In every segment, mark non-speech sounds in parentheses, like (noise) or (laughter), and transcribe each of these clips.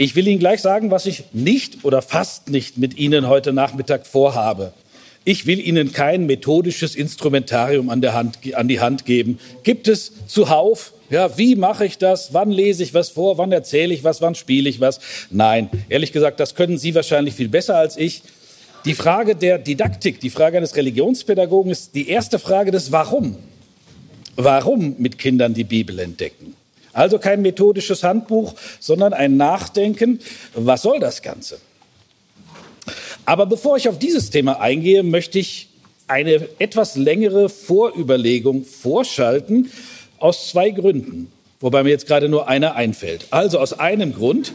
Ich will Ihnen gleich sagen, was ich nicht oder fast nicht mit Ihnen heute Nachmittag vorhabe. Ich will Ihnen kein methodisches Instrumentarium an, Hand, an die Hand geben. Gibt es zuhauf? Ja, wie mache ich das? Wann lese ich was vor? Wann erzähle ich was? Wann spiele ich was? Nein, ehrlich gesagt, das können Sie wahrscheinlich viel besser als ich. Die Frage der Didaktik, die Frage eines Religionspädagogen ist die erste Frage des Warum. Warum mit Kindern die Bibel entdecken? Also kein methodisches Handbuch, sondern ein Nachdenken, was soll das Ganze? Aber bevor ich auf dieses Thema eingehe, möchte ich eine etwas längere Vorüberlegung vorschalten aus zwei Gründen, wobei mir jetzt gerade nur einer einfällt. Also aus einem Grund.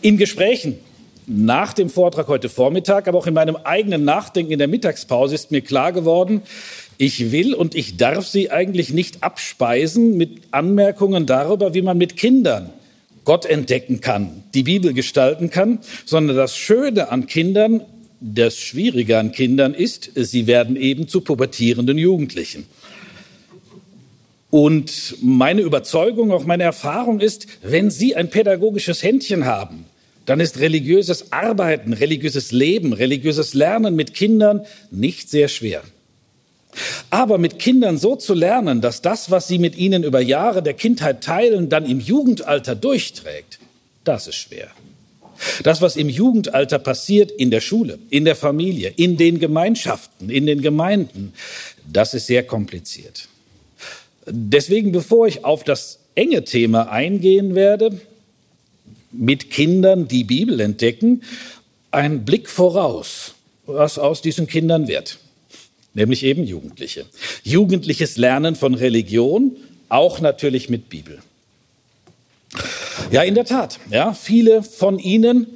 In Gesprächen nach dem Vortrag heute Vormittag, aber auch in meinem eigenen Nachdenken in der Mittagspause ist mir klar geworden, ich will und ich darf Sie eigentlich nicht abspeisen mit Anmerkungen darüber, wie man mit Kindern Gott entdecken kann, die Bibel gestalten kann, sondern das Schöne an Kindern, das Schwierige an Kindern ist, sie werden eben zu pubertierenden Jugendlichen. Und meine Überzeugung, auch meine Erfahrung ist, wenn Sie ein pädagogisches Händchen haben, dann ist religiöses Arbeiten, religiöses Leben, religiöses Lernen mit Kindern nicht sehr schwer. Aber mit Kindern so zu lernen, dass das, was sie mit ihnen über Jahre der Kindheit teilen, dann im Jugendalter durchträgt, das ist schwer. Das, was im Jugendalter passiert in der Schule, in der Familie, in den Gemeinschaften, in den Gemeinden, das ist sehr kompliziert. Deswegen, bevor ich auf das enge Thema eingehen werde, mit Kindern die Bibel entdecken, ein Blick voraus, was aus diesen Kindern wird nämlich eben Jugendliche. Jugendliches Lernen von Religion, auch natürlich mit Bibel. Ja, in der Tat. Ja, viele von Ihnen,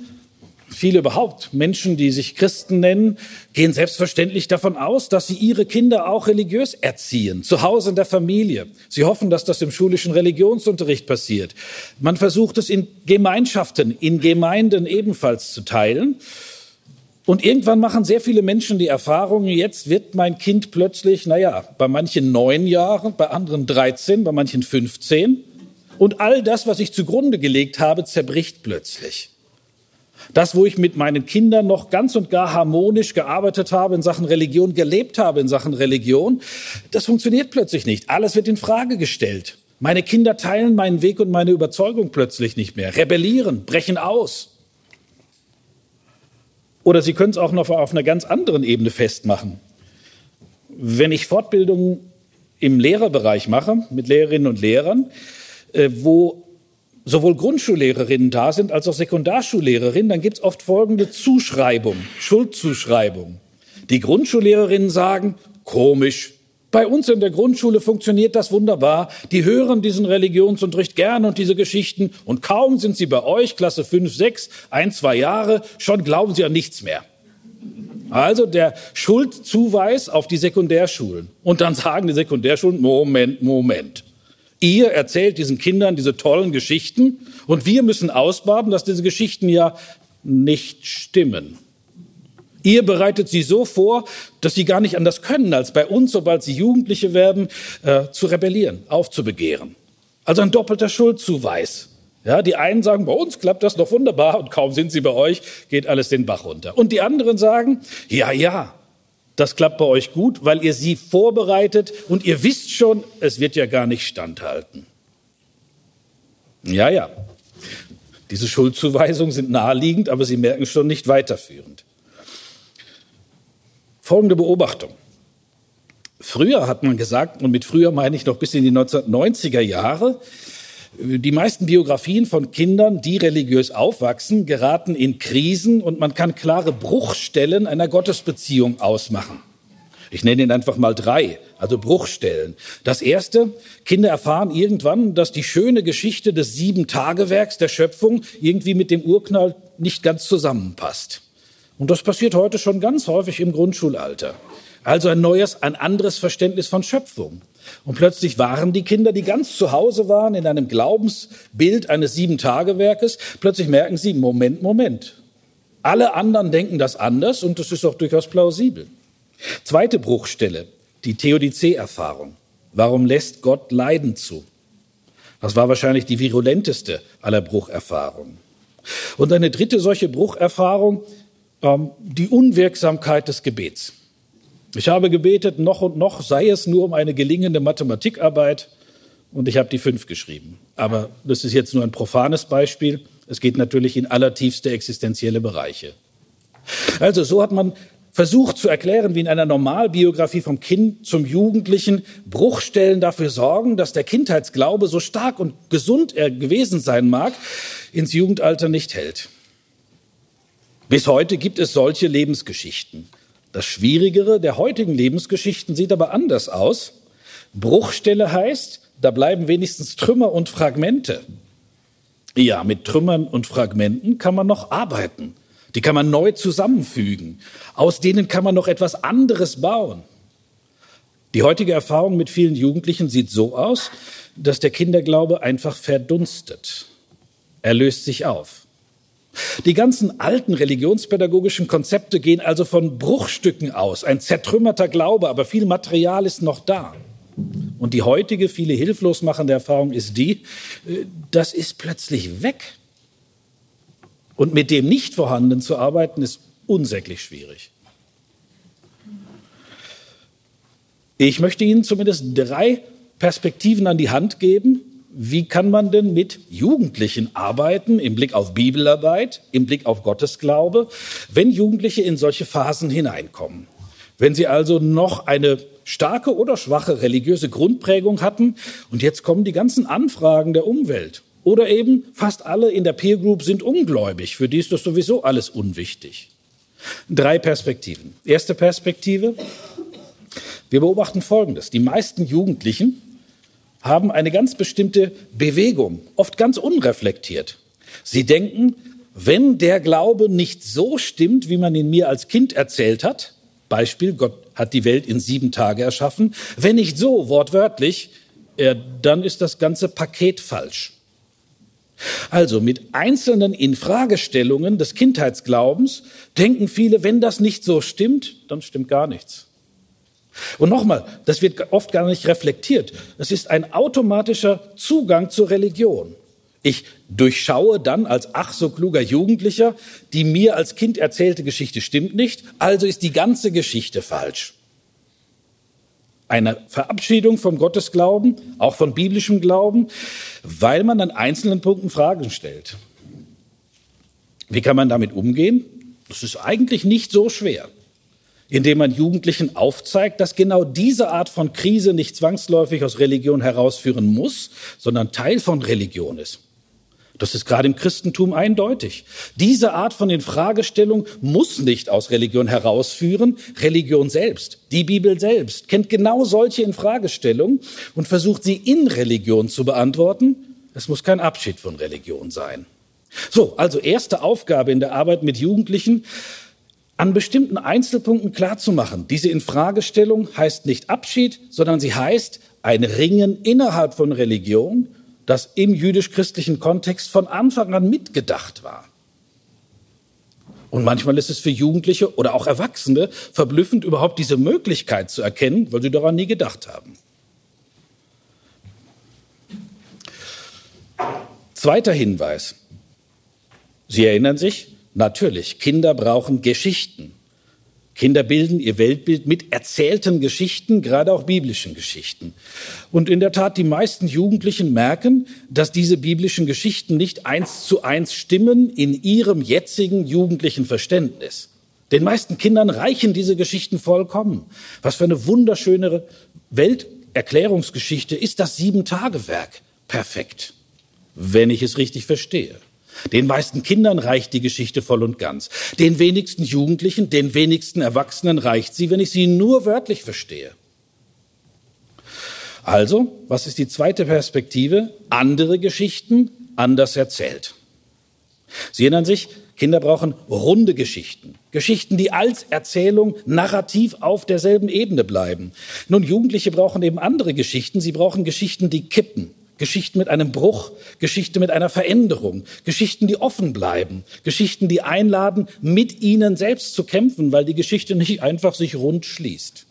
viele überhaupt, Menschen, die sich Christen nennen, gehen selbstverständlich davon aus, dass sie ihre Kinder auch religiös erziehen, zu Hause in der Familie. Sie hoffen, dass das im schulischen Religionsunterricht passiert. Man versucht es in Gemeinschaften, in Gemeinden ebenfalls zu teilen. Und irgendwann machen sehr viele Menschen die Erfahrung, jetzt wird mein Kind plötzlich, naja, bei manchen neun Jahren, bei anderen 13, bei manchen 15. Und all das, was ich zugrunde gelegt habe, zerbricht plötzlich. Das, wo ich mit meinen Kindern noch ganz und gar harmonisch gearbeitet habe in Sachen Religion, gelebt habe in Sachen Religion, das funktioniert plötzlich nicht. Alles wird in Frage gestellt. Meine Kinder teilen meinen Weg und meine Überzeugung plötzlich nicht mehr, rebellieren, brechen aus. Oder Sie können es auch noch auf einer ganz anderen Ebene festmachen. Wenn ich Fortbildungen im Lehrerbereich mache, mit Lehrerinnen und Lehrern, äh, wo sowohl Grundschullehrerinnen da sind als auch Sekundarschullehrerinnen, dann gibt es oft folgende Zuschreibung, Schuldzuschreibung. Die Grundschullehrerinnen sagen, komisch, bei uns in der Grundschule funktioniert das wunderbar. Die hören diesen Religionsunterricht gern und diese Geschichten. Und kaum sind sie bei euch, Klasse 5, 6, ein, zwei Jahre, schon glauben sie an nichts mehr. Also der Schuldzuweis auf die Sekundärschulen. Und dann sagen die Sekundärschulen, Moment, Moment. Ihr erzählt diesen Kindern diese tollen Geschichten und wir müssen ausbaden, dass diese Geschichten ja nicht stimmen. Ihr bereitet sie so vor, dass sie gar nicht anders können, als bei uns, sobald sie Jugendliche werden, äh, zu rebellieren, aufzubegehren. Also ein doppelter Schuldzuweis. Ja, die einen sagen, bei uns klappt das noch wunderbar und kaum sind sie bei euch, geht alles den Bach runter. Und die anderen sagen, ja, ja, das klappt bei euch gut, weil ihr sie vorbereitet und ihr wisst schon, es wird ja gar nicht standhalten. Ja, ja. Diese Schuldzuweisungen sind naheliegend, aber Sie merken schon nicht weiterführend. Folgende Beobachtung. Früher hat man gesagt, und mit früher meine ich noch bis in die 1990er Jahre, die meisten Biografien von Kindern, die religiös aufwachsen, geraten in Krisen und man kann klare Bruchstellen einer Gottesbeziehung ausmachen. Ich nenne Ihnen einfach mal drei, also Bruchstellen. Das erste, Kinder erfahren irgendwann, dass die schöne Geschichte des Sieben-Tagewerks der Schöpfung irgendwie mit dem Urknall nicht ganz zusammenpasst. Und das passiert heute schon ganz häufig im Grundschulalter. Also ein neues, ein anderes Verständnis von Schöpfung. Und plötzlich waren die Kinder, die ganz zu Hause waren in einem Glaubensbild eines Sieben-Tage-Werkes, plötzlich merken sie, Moment, Moment. Alle anderen denken das anders und das ist auch durchaus plausibel. Zweite Bruchstelle, die Theodizee-Erfahrung. Warum lässt Gott Leiden zu? Das war wahrscheinlich die virulenteste aller Brucherfahrungen. Und eine dritte solche Brucherfahrung, ähm, die Unwirksamkeit des Gebets. Ich habe gebetet, noch und noch, sei es nur um eine gelingende Mathematikarbeit, und ich habe die fünf geschrieben. Aber das ist jetzt nur ein profanes Beispiel. Es geht natürlich in allertiefste existenzielle Bereiche. Also so hat man versucht zu erklären, wie in einer Normalbiografie vom Kind zum Jugendlichen Bruchstellen dafür sorgen, dass der Kindheitsglaube, so stark und gesund er gewesen sein mag, ins Jugendalter nicht hält. Bis heute gibt es solche Lebensgeschichten. Das Schwierigere der heutigen Lebensgeschichten sieht aber anders aus. Bruchstelle heißt, da bleiben wenigstens Trümmer und Fragmente. Ja, mit Trümmern und Fragmenten kann man noch arbeiten. Die kann man neu zusammenfügen. Aus denen kann man noch etwas anderes bauen. Die heutige Erfahrung mit vielen Jugendlichen sieht so aus, dass der Kinderglaube einfach verdunstet. Er löst sich auf. Die ganzen alten religionspädagogischen Konzepte gehen also von Bruchstücken aus, ein zertrümmerter Glaube, aber viel Material ist noch da. Und die heutige, viele hilflos machende Erfahrung ist die, äh, das ist plötzlich weg. Und mit dem nicht vorhandenen zu arbeiten, ist unsäglich schwierig. Ich möchte Ihnen zumindest drei Perspektiven an die Hand geben. Wie kann man denn mit Jugendlichen arbeiten im Blick auf Bibelarbeit, im Blick auf Gottesglaube, wenn Jugendliche in solche Phasen hineinkommen? Wenn sie also noch eine starke oder schwache religiöse Grundprägung hatten und jetzt kommen die ganzen Anfragen der Umwelt oder eben fast alle in der Peer Group sind ungläubig. Für die ist das sowieso alles unwichtig. Drei Perspektiven. Erste Perspektive. Wir beobachten Folgendes. Die meisten Jugendlichen haben eine ganz bestimmte Bewegung, oft ganz unreflektiert. Sie denken, wenn der Glaube nicht so stimmt, wie man ihn mir als Kind erzählt hat, Beispiel, Gott hat die Welt in sieben Tage erschaffen, wenn nicht so wortwörtlich, dann ist das ganze Paket falsch. Also mit einzelnen Infragestellungen des Kindheitsglaubens denken viele, wenn das nicht so stimmt, dann stimmt gar nichts. Und nochmal, das wird oft gar nicht reflektiert. Das ist ein automatischer Zugang zur Religion. Ich durchschaue dann als ach so kluger Jugendlicher, die mir als Kind erzählte Geschichte stimmt nicht, also ist die ganze Geschichte falsch eine Verabschiedung vom Gottesglauben, auch von biblischem Glauben, weil man an einzelnen Punkten Fragen stellt. Wie kann man damit umgehen? Das ist eigentlich nicht so schwer, indem man Jugendlichen aufzeigt, dass genau diese Art von Krise nicht zwangsläufig aus Religion herausführen muss, sondern Teil von Religion ist. Das ist gerade im Christentum eindeutig. Diese Art von Infragestellung muss nicht aus Religion herausführen. Religion selbst, die Bibel selbst, kennt genau solche Infragestellungen und versucht sie in Religion zu beantworten. Es muss kein Abschied von Religion sein. So, also erste Aufgabe in der Arbeit mit Jugendlichen, an bestimmten Einzelpunkten klarzumachen. Diese Infragestellung heißt nicht Abschied, sondern sie heißt ein Ringen innerhalb von Religion das im jüdisch-christlichen Kontext von Anfang an mitgedacht war. Und manchmal ist es für Jugendliche oder auch Erwachsene verblüffend, überhaupt diese Möglichkeit zu erkennen, weil sie daran nie gedacht haben. Zweiter Hinweis. Sie erinnern sich, natürlich, Kinder brauchen Geschichten. Kinder bilden ihr Weltbild mit erzählten Geschichten, gerade auch biblischen Geschichten. Und in der Tat, die meisten Jugendlichen merken, dass diese biblischen Geschichten nicht eins zu eins stimmen in ihrem jetzigen jugendlichen Verständnis. Den meisten Kindern reichen diese Geschichten vollkommen. Was für eine wunderschöne Welterklärungsgeschichte ist das Sieben-Tage-Werk. Perfekt, wenn ich es richtig verstehe. Den meisten Kindern reicht die Geschichte voll und ganz. Den wenigsten Jugendlichen, den wenigsten Erwachsenen reicht sie, wenn ich sie nur wörtlich verstehe. Also, was ist die zweite Perspektive? Andere Geschichten anders erzählt. Sie erinnern sich, Kinder brauchen runde Geschichten. Geschichten, die als Erzählung narrativ auf derselben Ebene bleiben. Nun, Jugendliche brauchen eben andere Geschichten. Sie brauchen Geschichten, die kippen. Geschichten mit einem Bruch, Geschichten mit einer Veränderung, Geschichten, die offen bleiben, Geschichten, die einladen, mit ihnen selbst zu kämpfen, weil die Geschichte nicht einfach sich rund schließt.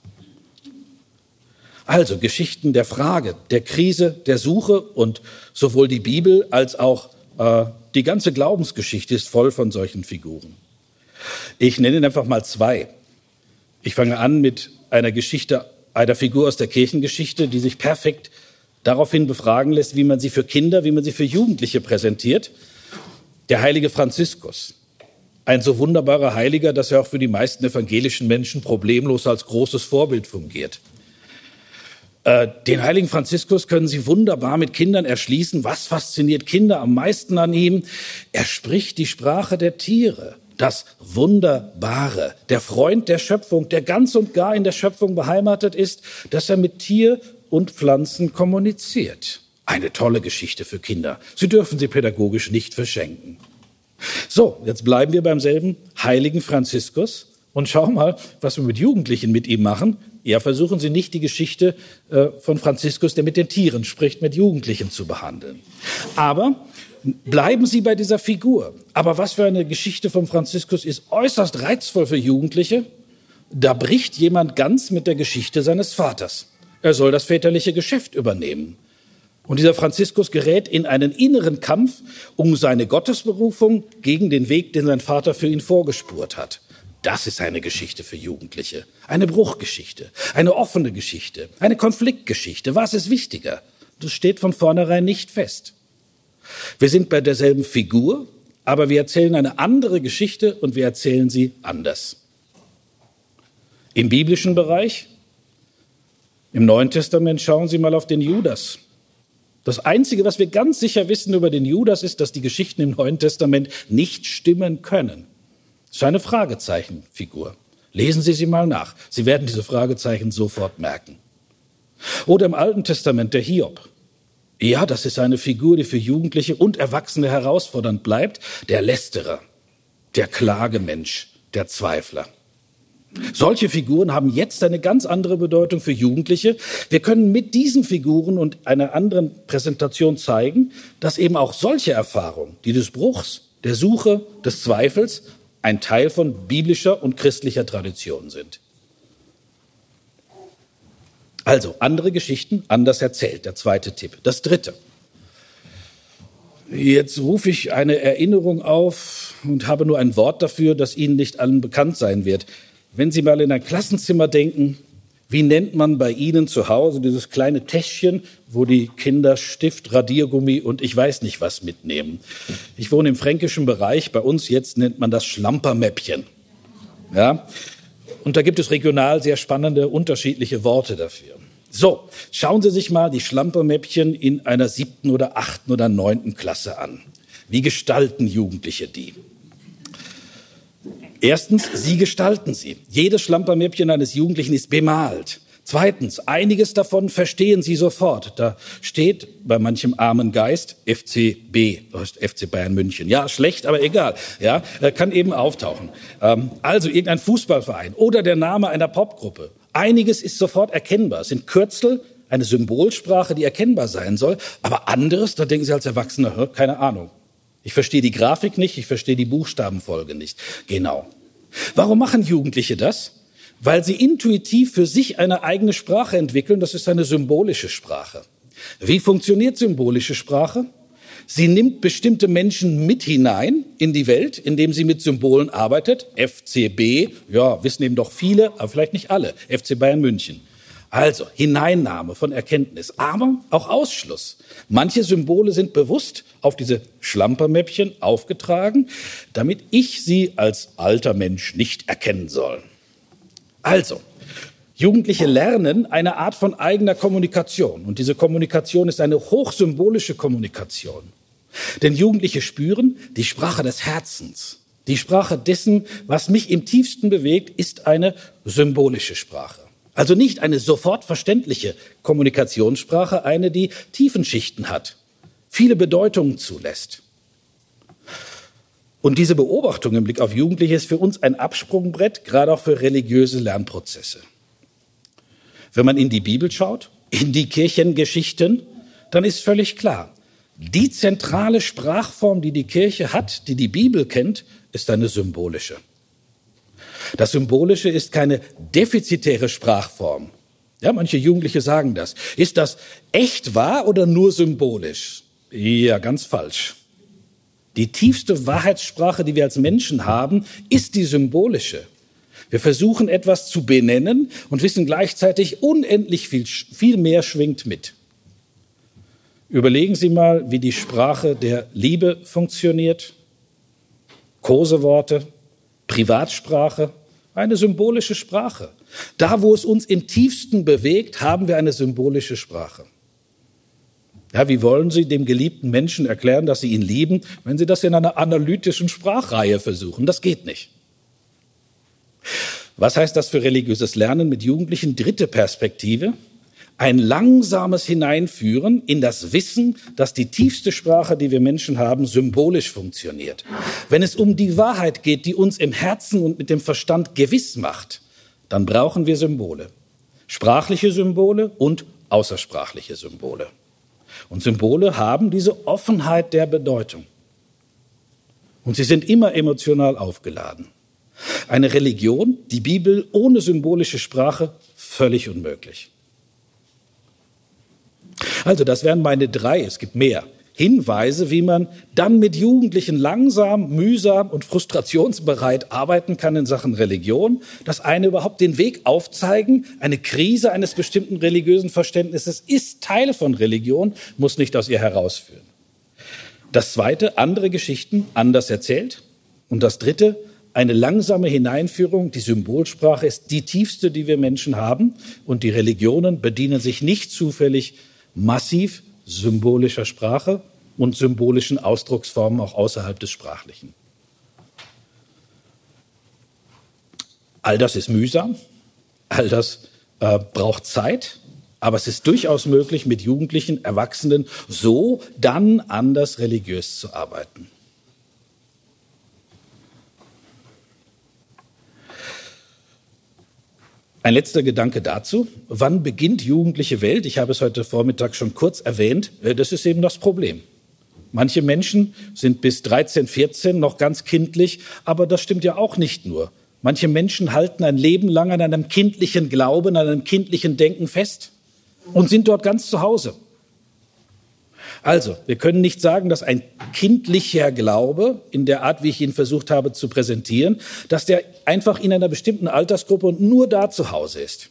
Also Geschichten der Frage, der Krise, der Suche und sowohl die Bibel als auch äh, die ganze Glaubensgeschichte ist voll von solchen Figuren. Ich nenne einfach mal zwei. Ich fange an mit einer Geschichte einer Figur aus der Kirchengeschichte, die sich perfekt daraufhin befragen lässt, wie man sie für Kinder, wie man sie für Jugendliche präsentiert. Der heilige Franziskus. Ein so wunderbarer Heiliger, dass er auch für die meisten evangelischen Menschen problemlos als großes Vorbild fungiert. Äh, den heiligen Franziskus können Sie wunderbar mit Kindern erschließen. Was fasziniert Kinder am meisten an ihm? Er spricht die Sprache der Tiere. Das Wunderbare, der Freund der Schöpfung, der ganz und gar in der Schöpfung beheimatet ist, dass er mit Tier und Pflanzen kommuniziert. Eine tolle Geschichte für Kinder. Sie dürfen sie pädagogisch nicht verschenken. So, jetzt bleiben wir beim selben heiligen Franziskus und schauen mal, was wir mit Jugendlichen mit ihm machen. Ja, versuchen Sie nicht die Geschichte äh, von Franziskus, der mit den Tieren spricht, mit Jugendlichen zu behandeln. Aber bleiben Sie bei dieser Figur. Aber was für eine Geschichte von Franziskus ist äußerst reizvoll für Jugendliche. Da bricht jemand ganz mit der Geschichte seines Vaters. Er soll das väterliche Geschäft übernehmen. Und dieser Franziskus gerät in einen inneren Kampf um seine Gottesberufung gegen den Weg, den sein Vater für ihn vorgespurt hat. Das ist eine Geschichte für Jugendliche. Eine Bruchgeschichte, eine offene Geschichte, eine Konfliktgeschichte. Was ist wichtiger? Das steht von vornherein nicht fest. Wir sind bei derselben Figur, aber wir erzählen eine andere Geschichte und wir erzählen sie anders. Im biblischen Bereich, im Neuen Testament, schauen Sie mal auf den Judas. Das Einzige, was wir ganz sicher wissen über den Judas, ist, dass die Geschichten im Neuen Testament nicht stimmen können. Das ist eine Fragezeichenfigur. Lesen Sie sie mal nach. Sie werden diese Fragezeichen sofort merken. Oder im Alten Testament der Hiob. Ja, das ist eine Figur, die für Jugendliche und Erwachsene herausfordernd bleibt. Der Lästerer, der Klagemensch, der Zweifler. Solche Figuren haben jetzt eine ganz andere Bedeutung für Jugendliche. Wir können mit diesen Figuren und einer anderen Präsentation zeigen, dass eben auch solche Erfahrungen, die des Bruchs, der Suche, des Zweifels, ein Teil von biblischer und christlicher Tradition sind. Also andere Geschichten anders erzählt, der zweite Tipp. Das dritte. Jetzt rufe ich eine Erinnerung auf und habe nur ein Wort dafür, das Ihnen nicht allen bekannt sein wird. Wenn Sie mal in ein Klassenzimmer denken, wie nennt man bei Ihnen zu Hause dieses kleine Täschchen, wo die Kinder Stift, Radiergummi und ich weiß nicht was mitnehmen? Ich wohne im fränkischen Bereich. Bei uns jetzt nennt man das Schlampermäppchen. Ja? Und da gibt es regional sehr spannende, unterschiedliche Worte dafür. So, schauen Sie sich mal die Schlampermäppchen in einer siebten oder achten oder neunten Klasse an. Wie gestalten Jugendliche die? Erstens, sie gestalten sie. Jedes Schlampermäppchen eines Jugendlichen ist bemalt. Zweitens, einiges davon verstehen Sie sofort. Da steht bei manchem armen Geist FCB, FC Bayern München. Ja, schlecht, aber egal. Ja, kann eben auftauchen. Ähm, also irgendein Fußballverein oder der Name einer Popgruppe. Einiges ist sofort erkennbar. Es sind Kürzel, eine Symbolsprache, die erkennbar sein soll. Aber anderes, da denken Sie als Erwachsener, keine Ahnung. Ich verstehe die Grafik nicht, ich verstehe die Buchstabenfolge nicht. Genau. Warum machen Jugendliche das? Weil sie intuitiv für sich eine eigene Sprache entwickeln, das ist eine symbolische Sprache. Wie funktioniert symbolische Sprache? Sie nimmt bestimmte Menschen mit hinein in die Welt, indem sie mit Symbolen arbeitet. FCB, ja, wissen eben doch viele, aber vielleicht nicht alle. FC Bayern München. Also Hineinnahme von Erkenntnis, aber auch Ausschluss. Manche Symbole sind bewusst auf diese Schlampermäppchen aufgetragen, damit ich sie als alter Mensch nicht erkennen soll. Also, Jugendliche lernen eine Art von eigener Kommunikation. Und diese Kommunikation ist eine hochsymbolische Kommunikation. Denn Jugendliche spüren die Sprache des Herzens. Die Sprache dessen, was mich im tiefsten bewegt, ist eine symbolische Sprache. Also nicht eine sofort verständliche Kommunikationssprache, eine, die Tiefenschichten hat, viele Bedeutungen zulässt. Und diese Beobachtung im Blick auf Jugendliche ist für uns ein Absprungbrett, gerade auch für religiöse Lernprozesse. Wenn man in die Bibel schaut, in die Kirchengeschichten, dann ist völlig klar, die zentrale Sprachform, die die Kirche hat, die die Bibel kennt, ist eine symbolische. Das Symbolische ist keine defizitäre Sprachform. Ja, manche Jugendliche sagen das. Ist das echt wahr oder nur symbolisch? Ja, ganz falsch. Die tiefste Wahrheitssprache, die wir als Menschen haben, ist die symbolische. Wir versuchen etwas zu benennen und wissen gleichzeitig unendlich viel, viel mehr schwingt mit. Überlegen Sie mal, wie die Sprache der Liebe funktioniert. Koseworte, Privatsprache, eine symbolische Sprache. Da, wo es uns im tiefsten bewegt, haben wir eine symbolische Sprache. Ja, wie wollen Sie dem geliebten Menschen erklären, dass Sie ihn lieben, wenn Sie das in einer analytischen Sprachreihe versuchen? Das geht nicht. Was heißt das für religiöses Lernen mit Jugendlichen? Dritte Perspektive. Ein langsames Hineinführen in das Wissen, dass die tiefste Sprache, die wir Menschen haben, symbolisch funktioniert. Wenn es um die Wahrheit geht, die uns im Herzen und mit dem Verstand gewiss macht, dann brauchen wir Symbole. Sprachliche Symbole und außersprachliche Symbole. Und Symbole haben diese Offenheit der Bedeutung. Und sie sind immer emotional aufgeladen. Eine Religion, die Bibel ohne symbolische Sprache, völlig unmöglich. Also das wären meine drei, es gibt mehr, Hinweise, wie man dann mit Jugendlichen langsam, mühsam und frustrationsbereit arbeiten kann in Sachen Religion. Das eine überhaupt den Weg aufzeigen. Eine Krise eines bestimmten religiösen Verständnisses ist Teil von Religion, muss nicht aus ihr herausführen. Das zweite, andere Geschichten anders erzählt. Und das dritte, eine langsame Hineinführung. Die Symbolsprache ist die tiefste, die wir Menschen haben. Und die Religionen bedienen sich nicht zufällig massiv symbolischer Sprache und symbolischen Ausdrucksformen auch außerhalb des Sprachlichen. All das ist mühsam, all das äh, braucht Zeit, aber es ist durchaus möglich, mit Jugendlichen, Erwachsenen so dann anders religiös zu arbeiten. Ein letzter Gedanke dazu. Wann beginnt jugendliche Welt? Ich habe es heute Vormittag schon kurz erwähnt. Äh, das ist eben das Problem. Manche Menschen sind bis 13, 14 noch ganz kindlich, aber das stimmt ja auch nicht nur. Manche Menschen halten ein Leben lang an einem kindlichen Glauben, an einem kindlichen Denken fest und sind dort ganz zu Hause. Also, wir können nicht sagen, dass ein kindlicher Glaube, in der Art, wie ich ihn versucht habe zu präsentieren, dass der einfach in einer bestimmten Altersgruppe und nur da zu Hause ist.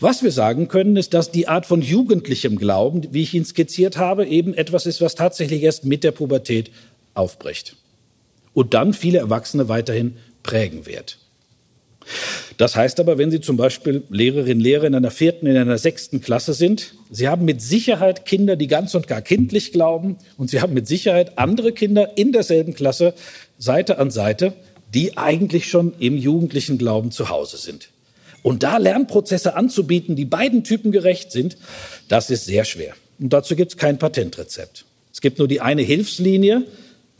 Was wir sagen können, ist, dass die Art von jugendlichem Glauben, wie ich ihn skizziert habe, eben etwas ist, was tatsächlich erst mit der Pubertät aufbricht und dann viele Erwachsene weiterhin prägen wird. Das heißt aber, wenn Sie zum Beispiel Lehrerin, Lehrer in einer vierten, in einer sechsten Klasse sind, Sie haben mit Sicherheit Kinder, die ganz und gar kindlich glauben und Sie haben mit Sicherheit andere Kinder in derselben Klasse, Seite an Seite, die eigentlich schon im jugendlichen Glauben zu Hause sind. Und da Lernprozesse anzubieten, die beiden Typen gerecht sind, das ist sehr schwer. Und dazu gibt es kein Patentrezept. Es gibt nur die eine Hilfslinie,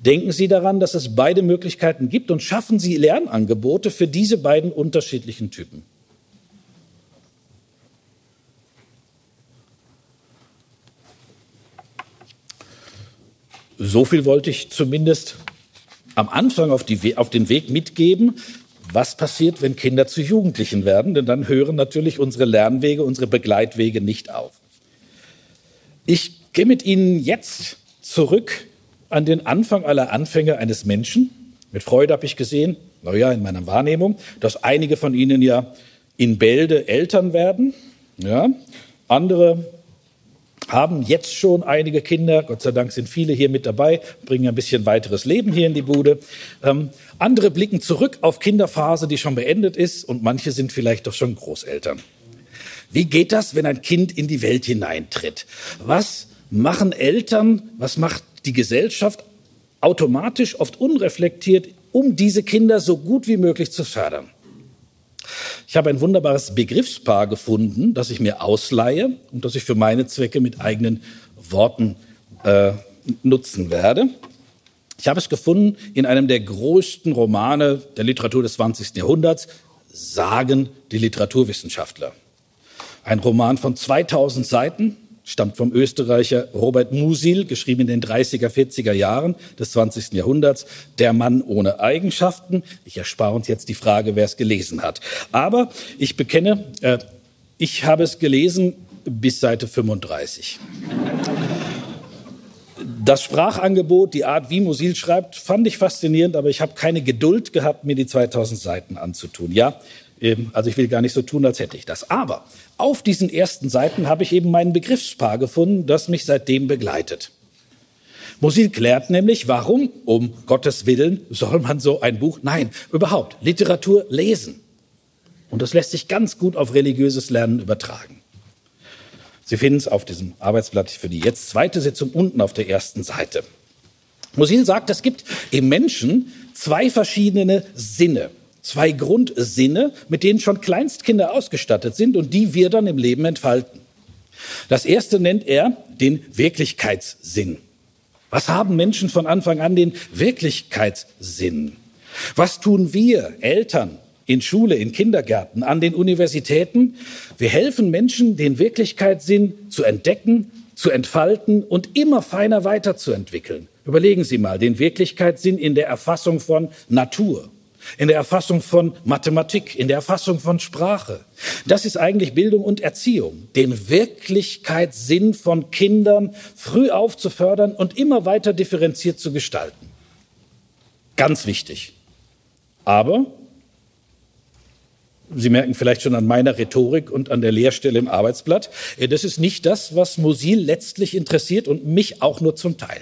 Denken Sie daran, dass es beide Möglichkeiten gibt und schaffen Sie Lernangebote für diese beiden unterschiedlichen Typen. So viel wollte ich zumindest am Anfang auf, die, auf, den Weg mitgeben. Was passiert, wenn Kinder zu Jugendlichen werden? Denn dann hören natürlich unsere Lernwege, unsere Begleitwege nicht auf. Ich gehe mit Ihnen jetzt zurück an den Anfang aller Anfänge eines Menschen. Mit Freude habe ich gesehen, naja, in meiner Wahrnehmung, dass einige von ihnen ja in Bälde Eltern werden. Ja. Andere haben jetzt schon einige Kinder, Gott sei Dank sind viele hier mit dabei, bringen ein bisschen weiteres Leben hier in die Bude. Ähm, andere blicken zurück auf Kinderphase, die schon beendet ist und manche sind vielleicht doch schon Großeltern. Wie geht das, wenn ein Kind in die Welt hineintritt? Was machen Eltern, was macht die Gesellschaft automatisch, oft unreflektiert, um diese Kinder so gut wie möglich zu fördern. Ich habe ein wunderbares Begriffspaar gefunden, das ich mir ausleihe und das ich für meine Zwecke mit eigenen Worten äh, nutzen werde. Ich habe es gefunden in einem der größten Romane der Literatur des 20. Jahrhunderts, sagen die Literaturwissenschaftler. Ein Roman von 2000 Seiten, stammt vom Österreicher Robert Musil, geschrieben in den 30er, 40er Jahren des 20. Jahrhunderts. Der Mann ohne Eigenschaften. Ich erspare uns jetzt die Frage, wer es gelesen hat. Aber ich bekenne, äh, Ich habe es gelesen bis Seite 35. Das Sprachangebot, die Art, wie Musil schreibt, fand ich faszinierend, aber ich habe keine Geduld gehabt, mir die 2000 Seiten anzutun. Ja, also ich will gar nicht so tun, als hätte ich das. Aber auf diesen ersten Seiten habe ich eben meinen Begriffspaar gefunden, das mich seitdem begleitet. Musil klärt nämlich, warum, um Gottes Willen, soll man so ein Buch, nein, überhaupt, Literatur lesen. Und das lässt sich ganz gut auf religiöses Lernen übertragen. Sie finden es auf diesem Arbeitsblatt für die jetzt zweite Sitzung unten auf der ersten Seite. Musil sagt, es gibt im Menschen zwei verschiedene Sinne, zwei Grundsinne, mit denen schon Kleinstkinder ausgestattet sind und die wir dann im Leben entfalten. Das erste nennt er den Wirklichkeitssinn. Was haben Menschen von Anfang an den Wirklichkeitssinn? Was tun wir, Eltern, in Schule, in Kindergärten, an den Universitäten. Wir helfen Menschen, den Wirklichkeitssinn zu entdecken, zu entfalten und immer feiner weiterzuentwickeln. Überlegen Sie mal, den Wirklichkeitssinn in der Erfassung von Natur, in der Erfassung von Mathematik, in der Erfassung von Sprache. Das ist eigentlich Bildung und Erziehung, den Wirklichkeitssinn von Kindern früh aufzufördern und immer weiter differenziert zu gestalten. Ganz wichtig. Aber Sie merken vielleicht schon an meiner Rhetorik und an der Lehrstelle im Arbeitsblatt, äh, das ist nicht das, was Musil letztlich interessiert und mich auch nur zum Teil.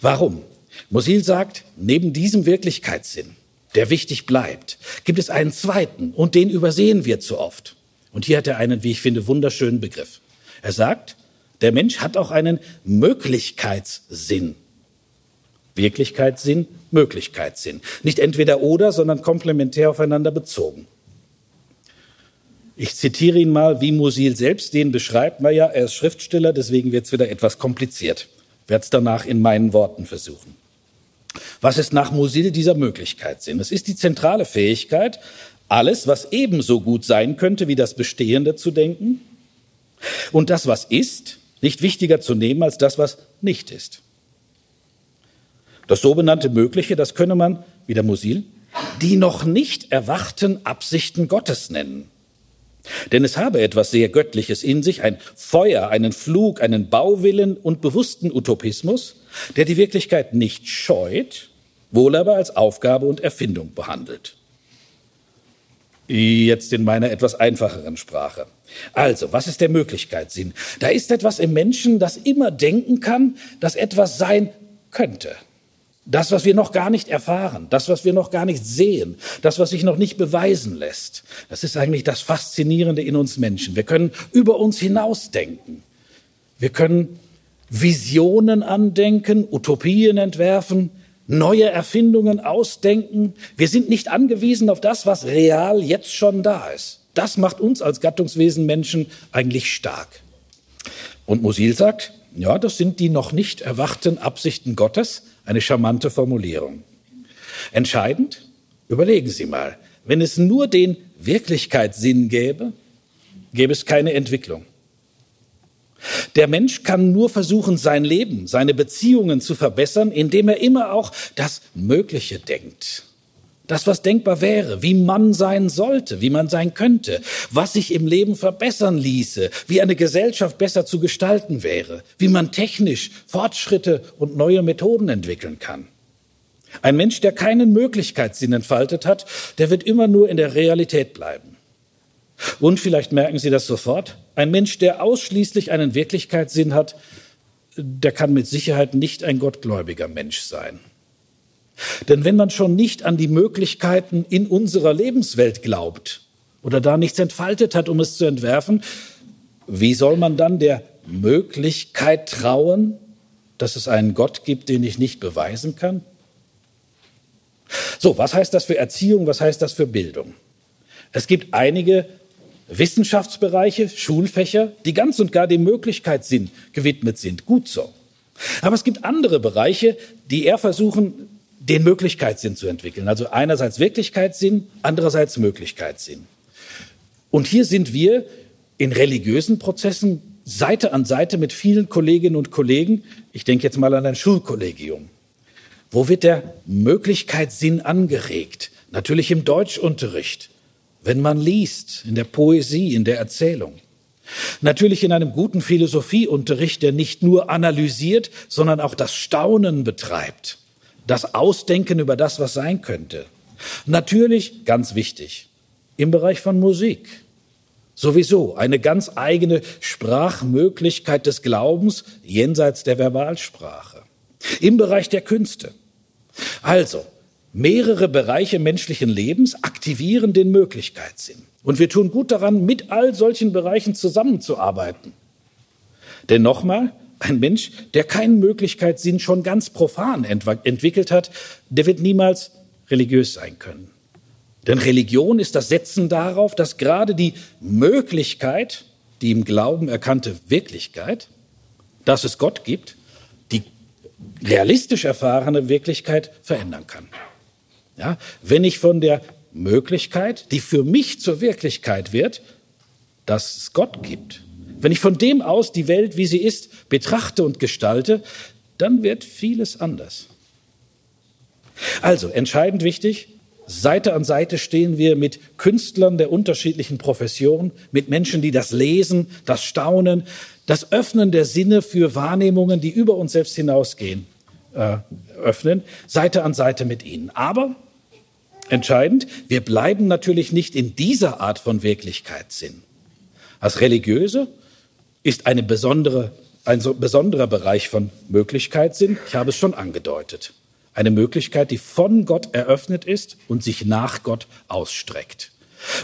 Warum? Musil sagt, neben diesem Wirklichkeitssinn, der wichtig bleibt, gibt es einen zweiten und den übersehen wir zu oft. Und hier hat er einen, wie ich finde, wunderschönen Begriff. Er sagt, der Mensch hat auch einen Möglichkeitssinn. Wirklichkeitssinn, Möglichkeitssinn. Nicht entweder oder, sondern komplementär aufeinander bezogen. Ich zitiere ihn mal, wie Musil selbst den beschreibt. Naja, er ist Schriftsteller, deswegen wird es wieder etwas kompliziert. Ich werde es danach in meinen Worten versuchen. Was ist nach Musil dieser Möglichkeitssinn? Es ist die zentrale Fähigkeit, alles, was ebenso gut sein könnte wie das Bestehende zu denken und das, was ist, nicht wichtiger zu nehmen als das, was nicht ist. Das sogenannte Mögliche, das könne man, wie der Musil, die noch nicht erwachten Absichten Gottes nennen. Denn es habe etwas sehr Göttliches in sich, ein Feuer, einen Flug, einen Bauwillen und bewussten Utopismus, der die Wirklichkeit nicht scheut, wohl aber als Aufgabe und Erfindung behandelt. Jetzt in meiner etwas einfacheren Sprache. Also, was ist der Möglichkeitssinn? Da ist etwas im Menschen, das immer denken kann, dass etwas sein könnte. Das, was wir noch gar nicht erfahren, das, was wir noch gar nicht sehen, das, was sich noch nicht beweisen lässt, das ist eigentlich das Faszinierende in uns Menschen. Wir können über uns hinausdenken. Wir können Visionen andenken, Utopien entwerfen, neue Erfindungen ausdenken. Wir sind nicht angewiesen auf das, was real jetzt schon da ist. Das macht uns als Gattungswesen Menschen eigentlich stark. Und Musil sagt, ja, das sind die noch nicht erwachten Absichten Gottes, eine charmante Formulierung. Entscheidend, überlegen Sie mal, wenn es nur den Wirklichkeitssinn gäbe, gäbe es keine Entwicklung. Der Mensch kann nur versuchen, sein Leben, seine Beziehungen zu verbessern, indem er immer auch das Mögliche denkt. Das, was denkbar wäre, wie man sein sollte, wie man sein könnte, was sich im Leben verbessern ließe, wie eine Gesellschaft besser zu gestalten wäre, wie man technisch Fortschritte und neue Methoden entwickeln kann. Ein Mensch, der keinen Möglichkeitssinn entfaltet hat, der wird immer nur in der Realität bleiben. Und vielleicht merken Sie das sofort, ein Mensch, der ausschließlich einen Wirklichkeitssinn hat, der kann mit Sicherheit nicht ein gottgläubiger Mensch sein. Denn wenn man schon nicht an die Möglichkeiten in unserer Lebenswelt glaubt oder da nichts entfaltet hat, um es zu entwerfen, wie soll man dann der Möglichkeit trauen, dass es einen Gott gibt, den ich nicht beweisen kann? So, was heißt das für Erziehung? Was heißt das für Bildung? Es gibt einige Wissenschaftsbereiche, Schulfächer, die ganz und gar dem Möglichkeitssinn gewidmet sind. Gut so. Aber es gibt andere Bereiche, die eher versuchen, den Möglichkeitssinn zu entwickeln. Also einerseits Wirklichkeitssinn, andererseits Möglichkeitssinn. Und hier sind wir in religiösen Prozessen Seite an Seite mit vielen Kolleginnen und Kollegen. Ich denke jetzt mal an ein Schulkollegium. Wo wird der Möglichkeitssinn angeregt? Natürlich im Deutschunterricht. wenn man liest, in der Poesie, in der Erzählung. Natürlich in einem guten Philosophieunterricht, der nicht nur analysiert, sondern auch das Staunen betreibt, das Ausdenken über das, was sein könnte. Natürlich, ganz wichtig, im Bereich von Musik. Sowieso eine ganz eigene Sprachmöglichkeit des Glaubens jenseits der Verbalsprache. Im Bereich der Künste. Also, mehrere Bereiche menschlichen Lebens aktivieren den Möglichkeitssinn. Und wir tun gut daran, mit all solchen Bereichen zusammenzuarbeiten. Denn nochmal, ein Mensch, der keinen Möglichkeitssinn schon ganz profan entwickelt hat, der wird niemals religiös sein können. Denn Religion ist das Setzen darauf, dass gerade die Möglichkeit, die im Glauben erkannte Wirklichkeit, dass es Gott gibt, die realistisch erfahrene Wirklichkeit verändern kann. Ja, wenn ich von der Möglichkeit, die für mich zur Wirklichkeit wird, dass es Gott gibt. Wenn ich von dem aus die Welt, wie sie ist, betrachte und gestalte, dann wird vieles anders. Also entscheidend wichtig, Seite an Seite stehen wir mit Künstlern der unterschiedlichen Professionen, mit Menschen, die das Lesen, das Staunen, das Öffnen der Sinne für Wahrnehmungen, die über uns selbst hinausgehen, äh, öffnen, Seite an Seite mit ihnen. Aber entscheidend, wir bleiben natürlich nicht in dieser Art von Wirklichkeitssinn. Als Religiöse ist eine besondere, ein so besonderer Bereich von Möglichkeitssinn, ich habe es schon angedeutet, eine Möglichkeit, die von Gott eröffnet ist und sich nach Gott ausstreckt.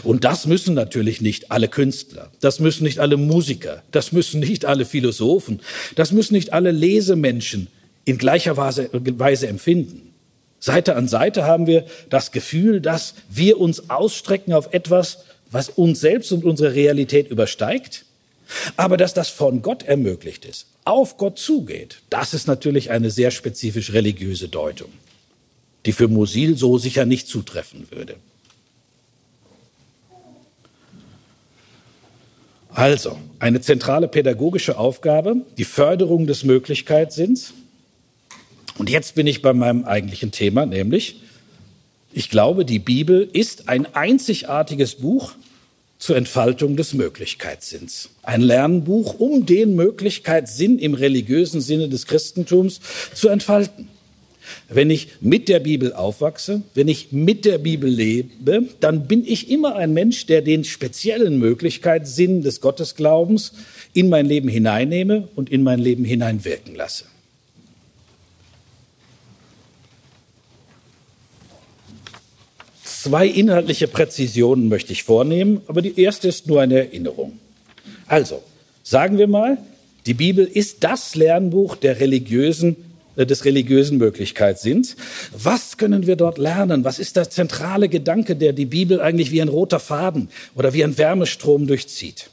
Und das müssen natürlich nicht alle Künstler, das müssen nicht alle Musiker, das müssen nicht alle Philosophen, das müssen nicht alle Lesemenschen in gleicher Weise, Weise empfinden. Seite an Seite haben wir das Gefühl, dass wir uns ausstrecken auf etwas, was uns selbst und unsere Realität übersteigt, aber dass das von Gott ermöglicht ist, auf Gott zugeht. Das ist natürlich eine sehr spezifisch religiöse Deutung, die für Musil so sicher nicht zutreffen würde. Also, eine zentrale pädagogische Aufgabe, die Förderung des Möglichkeitssinns, und jetzt bin ich bei meinem eigentlichen Thema, nämlich, ich glaube, die Bibel ist ein einzigartiges Buch zur Entfaltung des Möglichkeitssinns. Ein Lernbuch, um den Möglichkeitssinn im religiösen Sinne des Christentums zu entfalten. Wenn ich mit der Bibel aufwachse, wenn ich mit der Bibel lebe, dann bin ich immer ein Mensch, der den speziellen Möglichkeitssinn des Gottesglaubens in mein Leben hineinnehme und in mein Leben hineinwirken lasse. Zwei inhaltliche Präzisionen möchte ich vornehmen, aber die erste ist nur eine Erinnerung. Also, sagen wir mal, die Bibel ist das Lernbuch der religiösen, äh, des religiösen Möglichkeitssinns. Was können wir dort lernen? Was ist der zentrale Gedanke, der die Bibel eigentlich wie ein roter Faden oder wie ein Wärmestrom durchzieht?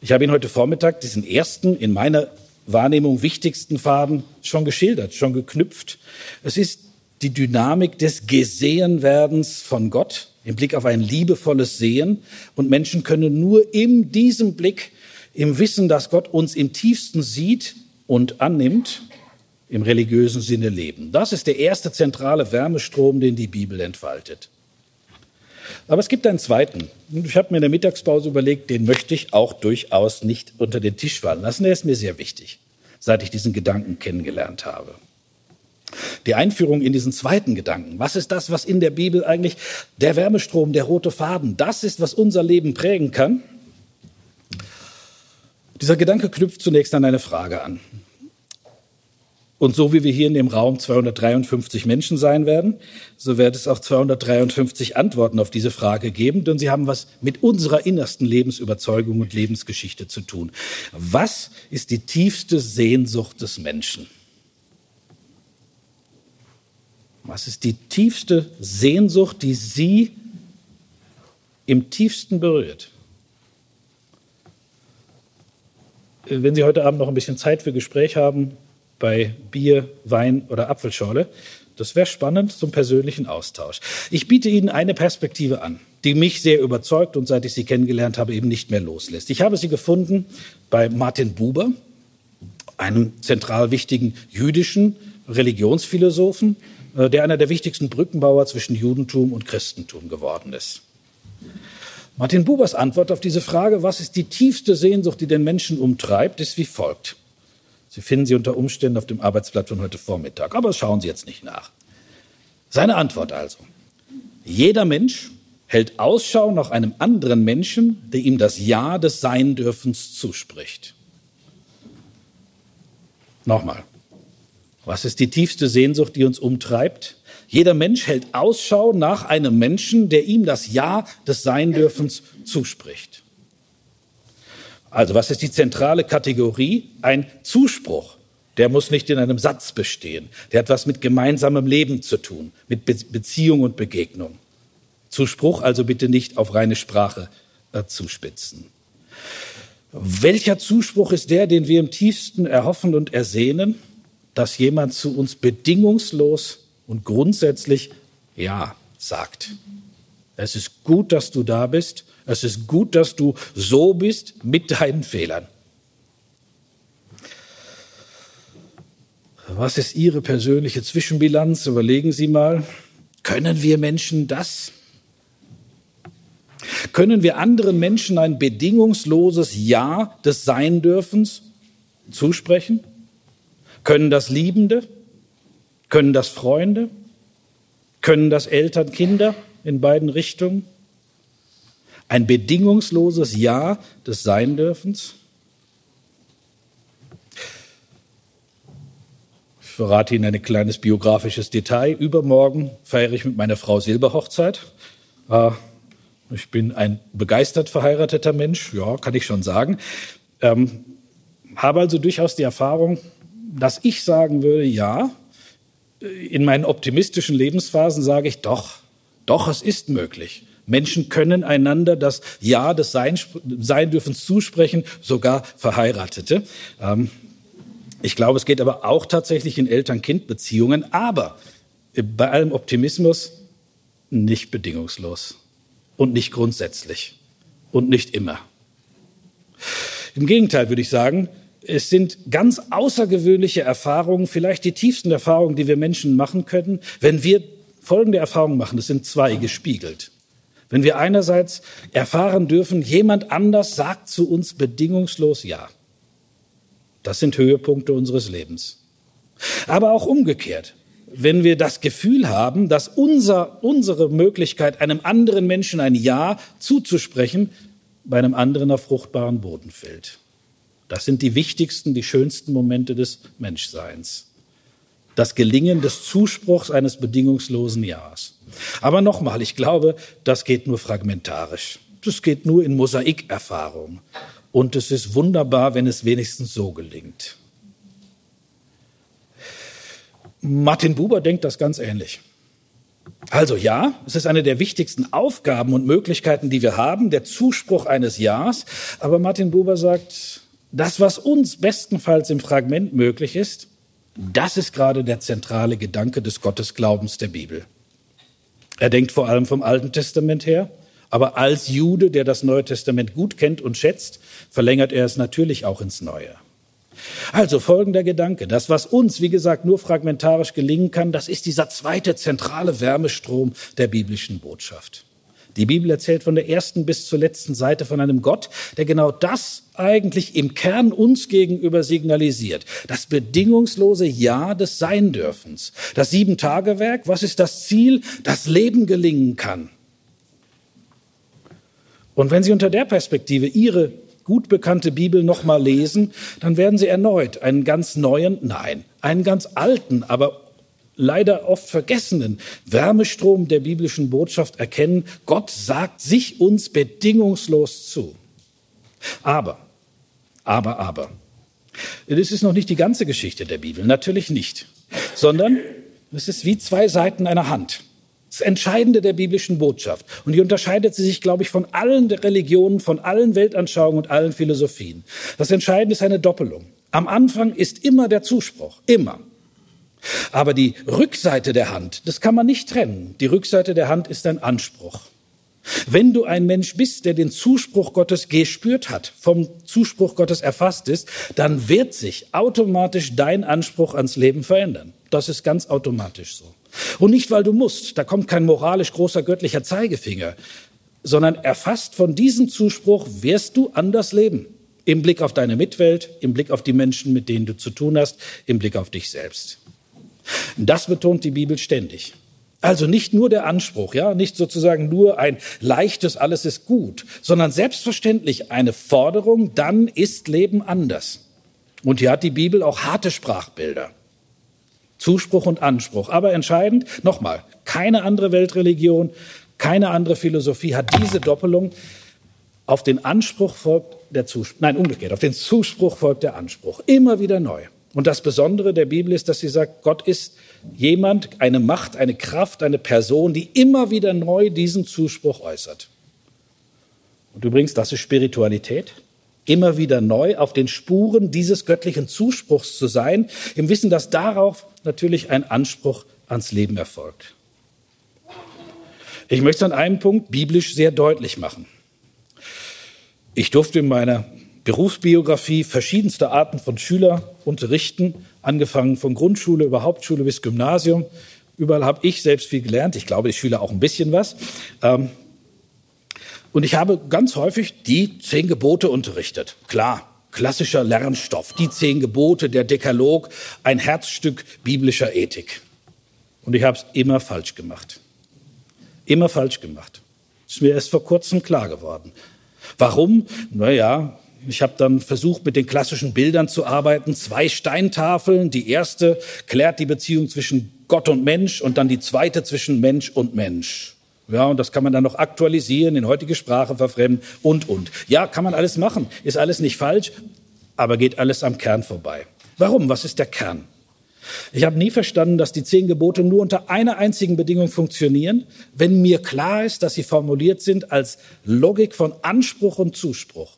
Ich habe Ihnen heute Vormittag diesen ersten, in meiner Wahrnehmung wichtigsten Faden schon geschildert, schon geknüpft. Es ist die Dynamik des Gesehenwerdens von Gott im Blick auf ein liebevolles Sehen. Und Menschen können nur in diesem Blick, im Wissen, dass Gott uns im tiefsten sieht und annimmt, im religiösen Sinne leben. Das ist der erste zentrale Wärmestrom, den die Bibel entfaltet. Aber es gibt einen zweiten. Ich habe mir in der Mittagspause überlegt, den möchte ich auch durchaus nicht unter den Tisch fallen lassen. Der ist mir sehr wichtig, seit ich diesen Gedanken kennengelernt habe. Die Einführung in diesen zweiten Gedanken. Was ist das, was in der Bibel eigentlich der Wärmestrom, der rote Faden, das ist, was unser Leben prägen kann? Dieser Gedanke knüpft zunächst an eine Frage an. Und so wie wir hier in dem Raum 253 Menschen sein werden, so wird es auch 253 Antworten auf diese Frage geben, denn sie haben was mit unserer innersten Lebensüberzeugung und Lebensgeschichte zu tun. Was ist die tiefste Sehnsucht des Menschen? Was ist die tiefste Sehnsucht, die Sie im tiefsten berührt? Wenn Sie heute Abend noch ein bisschen Zeit für Gespräch haben, bei Bier, Wein oder Apfelschorle, das wäre spannend zum persönlichen Austausch. Ich biete Ihnen eine Perspektive an, die mich sehr überzeugt und seit ich Sie kennengelernt habe, eben nicht mehr loslässt. Ich habe sie gefunden bei Martin Buber, einem zentral wichtigen jüdischen Religionsphilosophen, äh, der einer der wichtigsten Brückenbauer zwischen Judentum und Christentum geworden ist. Martin Bubers Antwort auf diese Frage, was ist die tiefste Sehnsucht, die den Menschen umtreibt, ist wie folgt. Sie finden sie unter Umständen auf dem Arbeitsblatt von heute Vormittag, aber schauen Sie jetzt nicht nach. Seine Antwort also. Jeder Mensch hält Ausschau nach einem anderen Menschen, der ihm das Ja des Seindürfens zuspricht. Nochmal. Was ist die tiefste Sehnsucht, die uns umtreibt? Jeder Mensch hält Ausschau nach einem Menschen, der ihm das Ja des Seindürfens zuspricht. Also was ist die zentrale Kategorie? Ein Zuspruch. Der muss nicht in einem Satz bestehen. Der hat was mit gemeinsamem Leben zu tun, mit Be Beziehung und Begegnung. Zuspruch also bitte nicht auf reine Sprache äh, zuspitzen. Welcher Zuspruch ist der, den wir im tiefsten erhoffen und ersehnen? Dass jemand zu uns bedingungslos und grundsätzlich Ja sagt. Es ist gut, dass du da bist. Es ist gut, dass du so bist mit deinen Fehlern. Was ist Ihre persönliche Zwischenbilanz? Überlegen Sie mal. Können wir Menschen das? Können wir anderen Menschen ein bedingungsloses Ja des Sein-Dürfens zusprechen? Können das Liebende? Können das Freunde? Können das Eltern Kinder in beiden Richtungen? Ein bedingungsloses Ja des Sein-Dürfens? Ich verrate Ihnen ein kleines biografisches Detail. Übermorgen feiere ich mit meiner Frau Silberhochzeit. Äh, ich bin ein begeistert verheirateter Mensch, ja, kann ich schon sagen. Ähm, habe also durchaus die Erfahrung, dass ich sagen würde, ja, in meinen optimistischen Lebensphasen sage ich doch, doch, es ist möglich. Menschen können einander das Ja des Sein, Sein dürfen zusprechen, sogar Verheiratete. Ähm, ich glaube, es geht aber auch tatsächlich in Eltern-Kind-Beziehungen, aber bei allem Optimismus nicht bedingungslos und nicht grundsätzlich und nicht immer. Im Gegenteil würde ich sagen, es sind ganz außergewöhnliche Erfahrungen, vielleicht die tiefsten Erfahrungen, die wir Menschen machen können, wenn wir folgende Erfahrungen machen. Das sind zwei gespiegelt. Wenn wir einerseits erfahren dürfen, jemand anders sagt zu uns bedingungslos Ja. Das sind Höhepunkte unseres Lebens. Aber auch umgekehrt wenn wir das Gefühl haben, dass unser, unsere Möglichkeit, einem anderen Menschen ein Ja zuzusprechen, bei einem anderen auf fruchtbaren Boden fällt. Das sind die wichtigsten, die schönsten Momente des Menschseins. Das Gelingen des Zuspruchs eines bedingungslosen Ja's. Aber nochmal, ich glaube, das geht nur fragmentarisch. Das geht nur in Mosaikerfahrung. Und es ist wunderbar, wenn es wenigstens so gelingt. Martin Buber denkt das ganz ähnlich. Also ja, es ist eine der wichtigsten Aufgaben und Möglichkeiten, die wir haben, der Zuspruch eines Ja's. Aber Martin Buber sagt, das, was uns bestenfalls im Fragment möglich ist, das ist gerade der zentrale Gedanke des Gottesglaubens der Bibel. Er denkt vor allem vom Alten Testament her, aber als Jude, der das Neue Testament gut kennt und schätzt, verlängert er es natürlich auch ins Neue. Also folgender Gedanke. Das, was uns, wie gesagt, nur fragmentarisch gelingen kann, das ist dieser zweite zentrale Wärmestrom der biblischen Botschaft. Die Bibel erzählt von der ersten bis zur letzten Seite von einem Gott, der genau das eigentlich im Kern uns gegenüber signalisiert. Das bedingungslose Ja des Seindürfens. Das Sieben-Tage-Werk, was ist das Ziel? Das Leben gelingen kann. Und wenn Sie unter der Perspektive Ihre gut bekannte Bibel nochmal lesen, dann werden Sie erneut einen ganz neuen, nein, einen ganz alten, aber leider oft vergessenen Wärmestrom der biblischen Botschaft erkennen. Gott sagt sich uns bedingungslos zu. Aber, aber, aber. Das ist noch nicht die ganze Geschichte der Bibel, natürlich nicht, sondern es ist wie zwei Seiten einer Hand. Das Entscheidende der biblischen Botschaft. Und die unterscheidet sie sich, glaube ich, von allen Religionen, von allen Weltanschauungen und allen Philosophien. Das Entscheidende ist eine Doppelung. Am Anfang ist immer der Zuspruch, immer. Aber die Rückseite der Hand, das kann man nicht trennen. Die Rückseite der Hand ist ein Anspruch. Wenn du ein Mensch bist, der den Zuspruch Gottes gespürt hat, vom Zuspruch Gottes erfasst ist, dann wird sich automatisch dein Anspruch ans Leben verändern. Das ist ganz automatisch so. Und nicht, weil du musst, da kommt kein moralisch großer göttlicher Zeigefinger. sondern erfasst von diesem Zuspruch wirst du anders leben. Im Blick auf deine Mitwelt, im Blick auf die Menschen, mit denen du zu tun hast, im Blick auf dich selbst. Das betont die Bibel ständig. Also nicht nur der Anspruch, ja, nicht sozusagen nur ein leichtes, alles ist gut, sondern selbstverständlich eine Forderung, dann ist Leben anders. Und hier hat die Bibel auch harte Sprachbilder. Zuspruch und Anspruch. Aber entscheidend, nochmal, keine andere Weltreligion, keine andere Philosophie hat diese Doppelung. Auf den Anspruch folgt der Zuspruch, nein, umgekehrt, auf den Zuspruch folgt der Anspruch. Immer wieder neu. Und das Besondere der Bibel ist, dass sie sagt, Gott ist jemand, eine Macht, eine Kraft, eine Person, die immer wieder neu diesen Zuspruch äußert. Und übrigens, das ist Spiritualität. Immer wieder neu auf den Spuren dieses göttlichen Zuspruchs zu sein, im Wissen, dass darauf natürlich ein Anspruch ans Leben erfolgt. Ich möchte an einem Punkt biblisch sehr deutlich machen. Ich durfte in meiner Berufsbiografie verschiedenste Arten von Schüler unterrichten, angefangen von Grundschule über Hauptschule bis Gymnasium. Überall habe ich selbst viel gelernt. Ich glaube, die Schüler auch ein bisschen was. Ähm, und ich habe ganz häufig die zehn Gebote unterrichtet. Klar, klassischer Lernstoff. Die zehn Gebote, der Dekalog, ein Herzstück biblischer Ethik. Und ich habe es immer falsch gemacht. Immer falsch gemacht. Ist mir erst vor kurzem klar geworden. Warum? Naja, ich habe dann versucht, mit den klassischen Bildern zu arbeiten. Zwei Steintafeln. Die erste klärt die Beziehung zwischen Gott und Mensch und dann die zweite zwischen Mensch und Mensch. Ja, und das kann man dann noch aktualisieren, in heutige Sprache verfremden und, und. Ja, kann man alles machen. Ist alles nicht falsch, aber geht alles am Kern vorbei. Warum? Was ist der Kern? Ich habe nie verstanden, dass die zehn Gebote nur unter einer einzigen Bedingung funktionieren, wenn mir klar ist, dass sie formuliert sind als Logik von Anspruch und Zuspruch.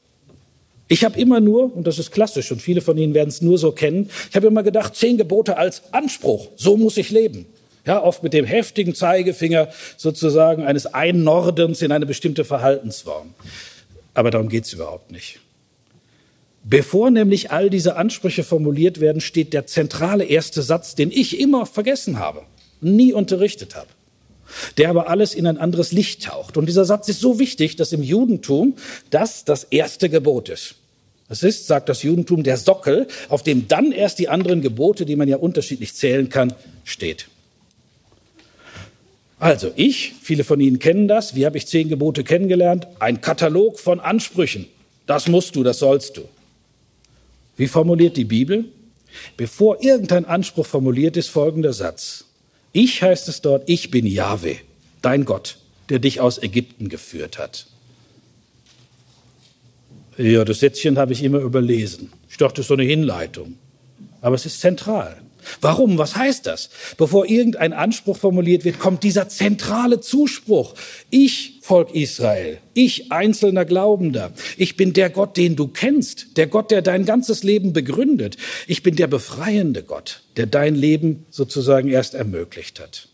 Ich habe immer nur, und das ist klassisch, und viele von Ihnen werden es nur so kennen, ich habe immer gedacht, zehn Gebote als Anspruch, so muss ich leben. Ja, oft mit dem heftigen Zeigefinger sozusagen eines Einnordens in eine bestimmte Verhaltensform. Aber darum geht es überhaupt nicht. Bevor nämlich all diese Ansprüche formuliert werden, steht der zentrale erste Satz, den ich immer vergessen habe, nie unterrichtet habe der aber alles in ein anderes Licht taucht. Und dieser Satz ist so wichtig, dass im Judentum das das erste Gebot ist. Es ist, sagt das Judentum, der Sockel, auf dem dann erst die anderen Gebote, die man ja unterschiedlich zählen kann, steht. Also ich, viele von Ihnen kennen das, wie habe ich zehn Gebote kennengelernt? Ein Katalog von Ansprüchen. Das musst du, das sollst du. Wie formuliert die Bibel? Bevor irgendein Anspruch formuliert ist, folgender Satz. Ich heißt es dort, ich bin Jahwe, dein Gott, der dich aus Ägypten geführt hat. Ja, das Sätzchen habe ich immer überlesen. Ich dachte, das ist so eine Hinleitung. Aber es ist zentral. Warum? Was heißt das? Bevor irgendein Anspruch formuliert wird, kommt dieser zentrale Zuspruch. Ich, Volk Israel, ich, einzelner Glaubender, ich bin der Gott, den du kennst, der Gott, der dein ganzes Leben begründet. Ich bin der befreiende Gott, der dein Leben sozusagen erst ermöglicht hat.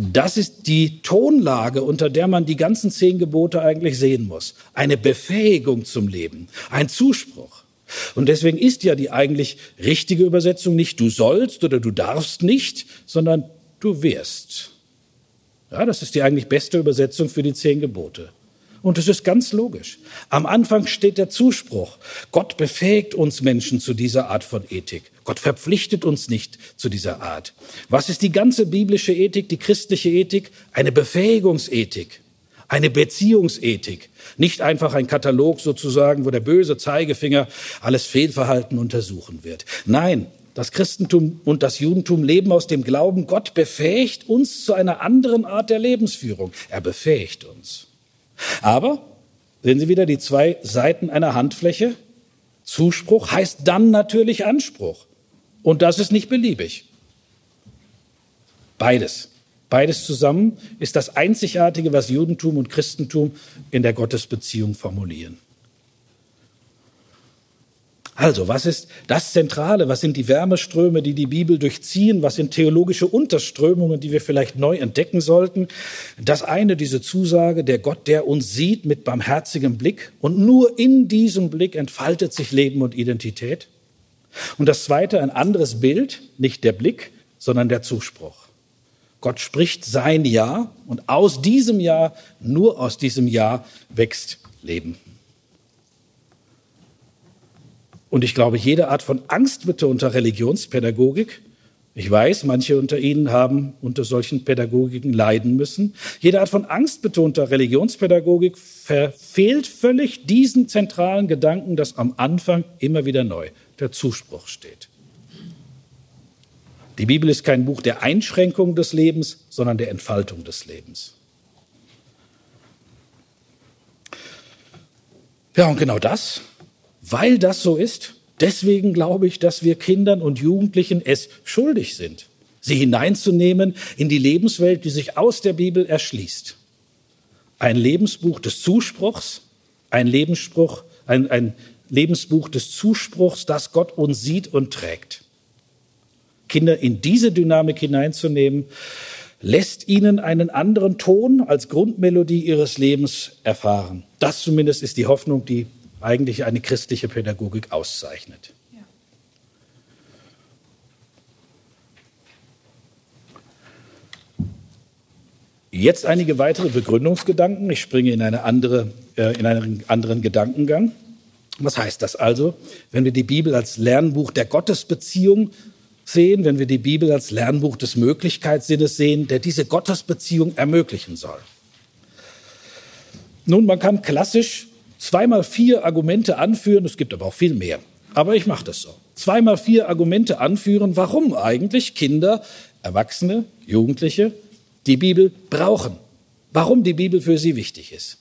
Das ist die Tonlage, unter der man die ganzen zehn Gebote eigentlich sehen muss. Eine Befähigung zum Leben, ein Zuspruch. Und deswegen ist ja die eigentlich richtige Übersetzung nicht du sollst oder du darfst nicht, sondern du wirst. Ja, das ist die eigentlich beste Übersetzung für die zehn Gebote. Und es ist ganz logisch. Am Anfang steht der Zuspruch. Gott befähigt uns Menschen zu dieser Art von Ethik. Gott verpflichtet uns nicht zu dieser Art. Was ist die ganze biblische Ethik, die christliche Ethik? Eine Befähigungsethik, eine Beziehungsethik. Nicht einfach ein Katalog sozusagen, wo der böse Zeigefinger alles Fehlverhalten untersuchen wird. Nein, das Christentum und das Judentum leben aus dem Glauben, Gott befähigt uns zu einer anderen Art der Lebensführung. Er befähigt uns. Aber sehen Sie wieder die zwei Seiten einer Handfläche. Zuspruch heißt dann natürlich Anspruch. Und das ist nicht beliebig. Beides. Beides zusammen ist das Einzigartige, was Judentum und Christentum in der Gottesbeziehung formulieren. Also, was ist das Zentrale? Was sind die Wärmeströme, die die Bibel durchziehen? Was sind theologische Unterströmungen, die wir vielleicht neu entdecken sollten? Das eine, diese Zusage, der Gott, der uns sieht mit barmherzigem Blick und nur in diesem Blick entfaltet sich Leben und Identität. Und das zweite, ein anderes Bild, nicht der Blick, sondern der Zuspruch. Gott spricht sein Ja und aus diesem Ja, nur aus diesem Ja wächst Leben. Und ich glaube, jede Art von Angst bitte unter Religionspädagogik, ich weiß, manche unter Ihnen haben unter solchen Pädagogiken leiden müssen. Jede Art von angstbetonter Religionspädagogik verfehlt völlig diesen zentralen Gedanken, dass am Anfang immer wieder neu der Zuspruch steht. Die Bibel ist kein Buch der Einschränkung des Lebens, sondern der Entfaltung des Lebens. Ja, und genau das weil das so ist, deswegen glaube ich, dass wir Kindern und Jugendlichen es schuldig sind, sie hineinzunehmen in die Lebenswelt, die sich aus der Bibel erschließt. Ein Lebensbuch des Zuspruchs, ein Lebensspruch, ein, ein Lebensbuch des Zuspruchs, das Gott uns sieht und trägt. Kinder in diese Dynamik hineinzunehmen, lässt ihnen einen anderen Ton als Grundmelodie ihres Lebens erfahren. Das zumindest ist die Hoffnung, die eigentlich eine christliche Pädagogik auszeichnet. Jetzt einige weitere Begründungsgedanken. Ich springe in, eine andere, äh, in einen anderen Gedankengang. Was heißt das also, wenn wir die Bibel als Lernbuch der Gottesbeziehung sehen, wenn wir die Bibel als Lernbuch des Möglichkeitssinnes sehen, der diese Gottesbeziehung ermöglichen soll? Nun, man kann klassisch zweimal vier Argumente anführen, es gibt aber auch viel mehr. Aber ich mache das so. Zweimal vier Argumente anführen, warum eigentlich Kinder, Erwachsene, Jugendliche die Bibel brauchen. Warum die Bibel für sie wichtig ist.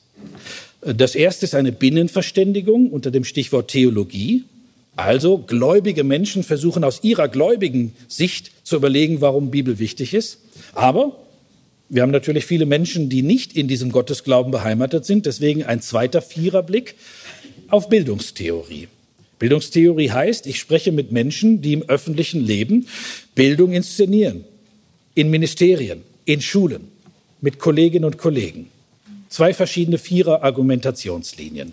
Das erste ist eine Binnenverständigung unter dem Stichwort Theologie. Also gläubige Menschen versuchen aus ihrer gläubigen Sicht zu überlegen, warum Bibel wichtig ist. Aber wir haben natürlich viele Menschen, die nicht in diesem Gottesglauben beheimatet sind. Deswegen ein zweiter Viererblick auf Bildungstheorie. Bildungstheorie heißt, ich spreche mit Menschen, die im öffentlichen Leben Bildung inszenieren. In Ministerien, in Schulen, mit Kolleginnen und Kollegen. Zwei verschiedene Vierer-Argumentationslinien.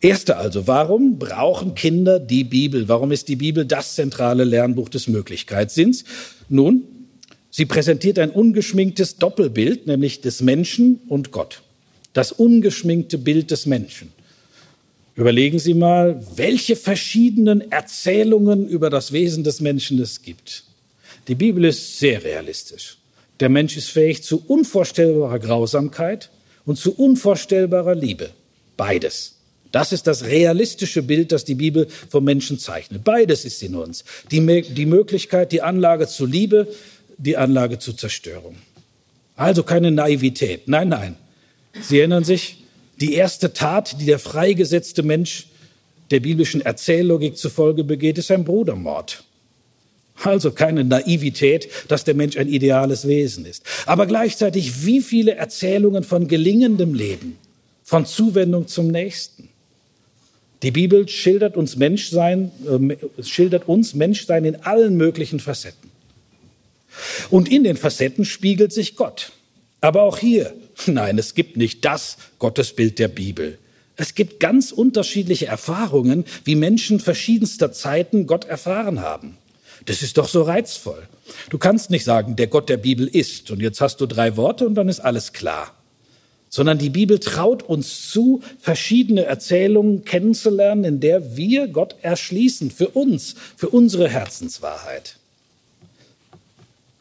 Erste also, warum brauchen Kinder die Bibel? Warum ist die Bibel das zentrale Lernbuch des Möglichkeitssinns? Nun, Sie präsentiert ein ungeschminktes Doppelbild, nämlich des Menschen und Gott. Das ungeschminkte Bild des Menschen. Überlegen Sie mal, welche verschiedenen Erzählungen über das Wesen des Menschen es gibt. Die Bibel ist sehr realistisch. Der Mensch ist fähig zu unvorstellbarer Grausamkeit und zu unvorstellbarer Liebe. Beides. Das ist das realistische Bild, das die Bibel vom Menschen zeichnet. Beides ist in uns. Die, die Möglichkeit, die Anlage zur Liebe, die Anlage zur Zerstörung. Also keine Naivität. Nein, nein. Sie erinnern sich, die erste Tat, die der freigesetzte Mensch der biblischen Erzähllogik zufolge begeht, ist ein Brudermord. Also keine Naivität, dass der Mensch ein ideales Wesen ist. Aber gleichzeitig, wie viele Erzählungen von gelingendem Leben, von Zuwendung zum Nächsten. Die Bibel schildert uns Menschsein, äh, schildert uns Menschsein in allen möglichen Facetten. Und in den Facetten spiegelt sich Gott. Aber auch hier, (laughs) nein, es gibt nicht das Gottesbild der Bibel. Es gibt ganz unterschiedliche Erfahrungen, wie Menschen verschiedenster Zeiten Gott erfahren haben. Das ist doch so reizvoll. Du kannst nicht sagen, der Gott der Bibel ist und jetzt hast du drei Worte und dann ist alles klar. Sondern die Bibel traut uns zu, verschiedene Erzählungen kennenzulernen, in der wir Gott erschließen, für uns, für unsere Herzenswahrheit.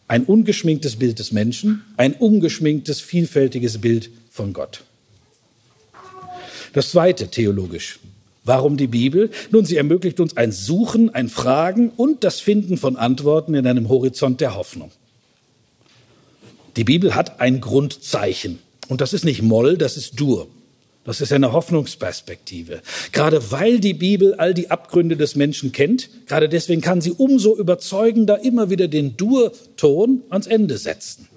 Ein ungeschminktes Bild des Menschen, ein ungeschminktes, vielfältiges Bild von Gott. Das zweite theologisch. Warum die Bibel? Nun, sie ermöglicht uns ein Suchen, ein Fragen und das Finden von Antworten in einem Horizont der Hoffnung. Die Bibel hat ein Grundzeichen. Und das ist nicht Moll, das ist Dur. Das ist eine Hoffnungsperspektive. Gerade weil die Bibel all die Abgründe des Menschen kennt, gerade deswegen kann sie umso überzeugender immer wieder den Dur-Ton ans Ende setzen.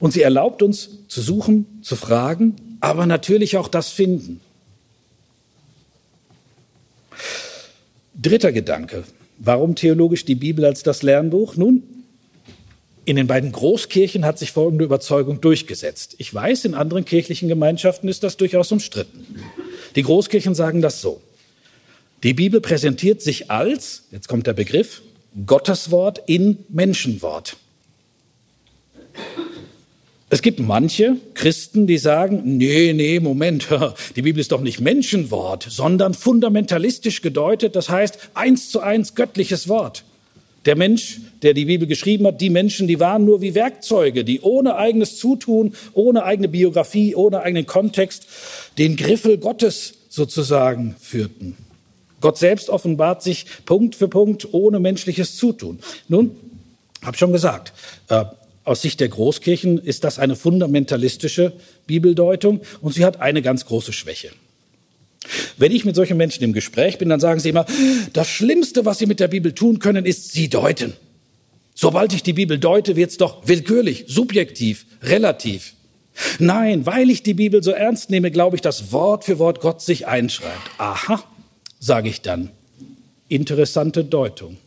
Und sie erlaubt uns zu suchen, zu fragen, aber natürlich auch das Finden. Dritter Gedanke. Warum theologisch die Bibel als das Lernbuch? Nun, in den beiden Großkirchen hat sich folgende Überzeugung durchgesetzt. Ich weiß, in anderen kirchlichen Gemeinschaften ist das durchaus umstritten. Die Großkirchen sagen das so. Die Bibel präsentiert sich als, jetzt kommt der Begriff, Gotteswort in Menschenwort. Es gibt manche Christen, die sagen, nee, nee, Moment, (laughs) die Bibel ist doch nicht Menschenwort, sondern fundamentalistisch gedeutet, das heißt eins zu eins göttliches Wort. Der Mensch, der die Bibel geschrieben hat, die Menschen, die waren nur wie Werkzeuge, die ohne eigenes Zutun, ohne eigene Biografie, ohne eigenen Kontext den Griffel Gottes sozusagen führten. Gott selbst offenbart sich Punkt für Punkt ohne menschliches Zutun. Nun, habe schon gesagt, äh, aus Sicht der Großkirchen ist das eine fundamentalistische Bibeldeutung und sie hat eine ganz große Schwäche. Wenn ich mit solchen Menschen im Gespräch bin, dann sagen sie immer, das Schlimmste, was sie mit der Bibel tun können, ist sie deuten. Sobald ich die Bibel deute, wird es doch willkürlich, subjektiv, relativ. Nein, weil ich die Bibel so ernst nehme, glaube ich, dass Wort für Wort Gott sich einschreibt. Aha, sage ich dann. Interessante Deutung.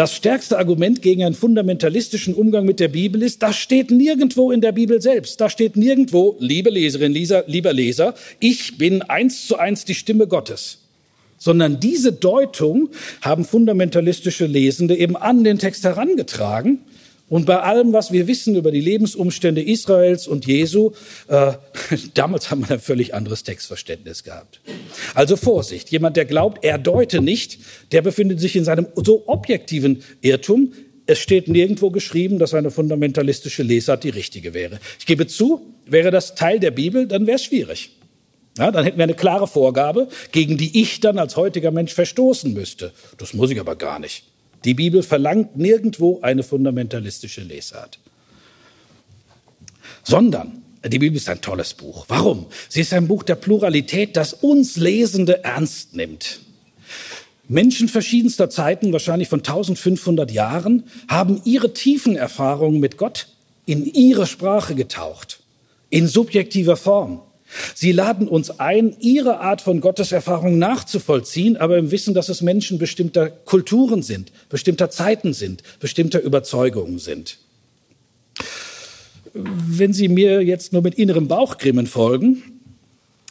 Das stärkste Argument gegen einen fundamentalistischen Umgang mit der Bibel ist, das steht nirgendwo in der Bibel selbst. Da steht nirgendwo, liebe Leserin, lieber Leser, ich bin eins zu eins die Stimme Gottes. Sondern diese Deutung haben fundamentalistische Lesende eben an den Text herangetragen und bei allem, was wir wissen über die Lebensumstände Israels und Jesu, äh, (laughs) damals haben wir ein völlig anderes Textverständnis gehabt. Also Vorsicht, jemand, der glaubt, er deute nicht, der befindet sich in seinem so objektiven Irrtum. Es steht nirgendwo geschrieben, dass eine fundamentalistische Lesart die richtige wäre. Ich gebe zu, wäre das Teil der Bibel, dann wäre es schwierig. Ja, dann hätten wir eine klare Vorgabe, gegen die ich dann als heutiger Mensch verstoßen müsste. Das muss ich aber gar nicht. Die Bibel verlangt nirgendwo eine fundamentalistische Lesart. Sondern die Bibel ist ein tolles Buch. Warum? Sie ist ein Buch der Pluralität, das uns Lesende ernst nimmt. Menschen verschiedenster Zeiten, wahrscheinlich von 1500 Jahren, haben ihre tiefen Erfahrungen mit Gott in ihre Sprache getaucht, in subjektiver Form. Sie laden uns ein, ihre Art von Gotteserfahrung nachzuvollziehen, aber im Wissen, dass es Menschen bestimmter Kulturen sind, bestimmter Zeiten sind, bestimmter Überzeugungen sind. Wenn Sie mir jetzt nur mit innerem Bauchgrimmen folgen,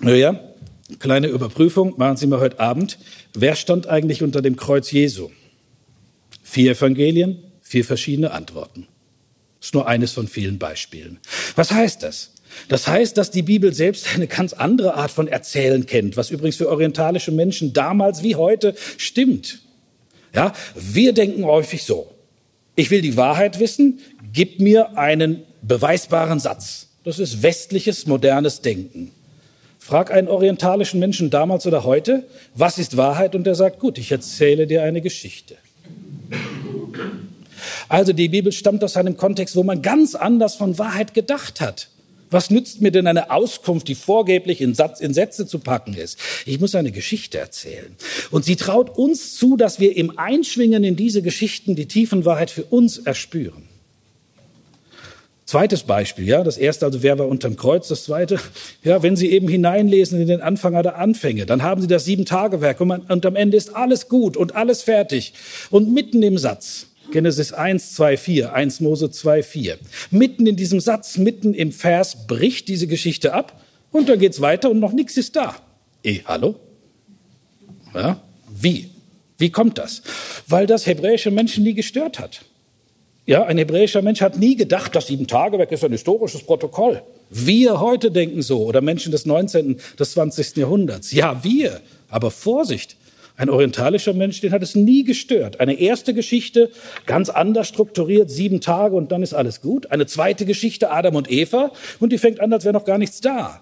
naja, kleine Überprüfung, machen Sie mal heute Abend. Wer stand eigentlich unter dem Kreuz Jesu? Vier Evangelien, vier verschiedene Antworten. Das ist nur eines von vielen Beispielen. Was heißt das? Das heißt, dass die Bibel selbst eine ganz andere Art von Erzählen kennt, was übrigens für orientalische Menschen damals wie heute stimmt. Ja, wir denken häufig so. Ich will die Wahrheit wissen, gib mir einen beweisbaren Satz. Das ist westliches, modernes Denken. Frag einen orientalischen Menschen damals oder heute, was ist Wahrheit? Und er sagt, gut, ich erzähle dir eine Geschichte. Also die Bibel stammt aus einem Kontext, wo man ganz anders von Wahrheit gedacht hat. Was nützt mir denn eine Auskunft, die vorgeblich in, Satz, in Sätze zu packen ist? Ich muss eine Geschichte erzählen. Und sie traut uns zu, dass wir im Einschwingen in diese Geschichten die Tiefenwahrheit für uns erspüren. Zweites Beispiel, ja, das erste, also wer war unterm Kreuz, das zweite, ja, wenn Sie eben hineinlesen in den Anfang der Anfänge, dann haben Sie das Sieben-Tage-Werk und, und am Ende ist alles gut und alles fertig. Und mitten im Satz Genesis 1, 2, 4, 1 Mose 2, 4. Mitten in diesem Satz, mitten im Vers bricht diese Geschichte ab und dann geht's weiter und noch nichts ist da. Eh, hallo? Ja, wie? Wie kommt das? Weil das hebräische Menschen nie gestört hat. Ja, ein hebräischer Mensch hat nie gedacht, das Sieben-Tage-Werk ist ein historisches Protokoll. Wir heute denken so oder Menschen des 19., des 20. Jahrhunderts. Ja, wir. Aber Vorsicht, ein orientalischer Mensch, den hat es nie gestört. Eine erste Geschichte, ganz anders strukturiert, sieben Tage und dann ist alles gut. Eine zweite Geschichte, Adam und Eva, und die fängt an, als wäre noch gar nichts da.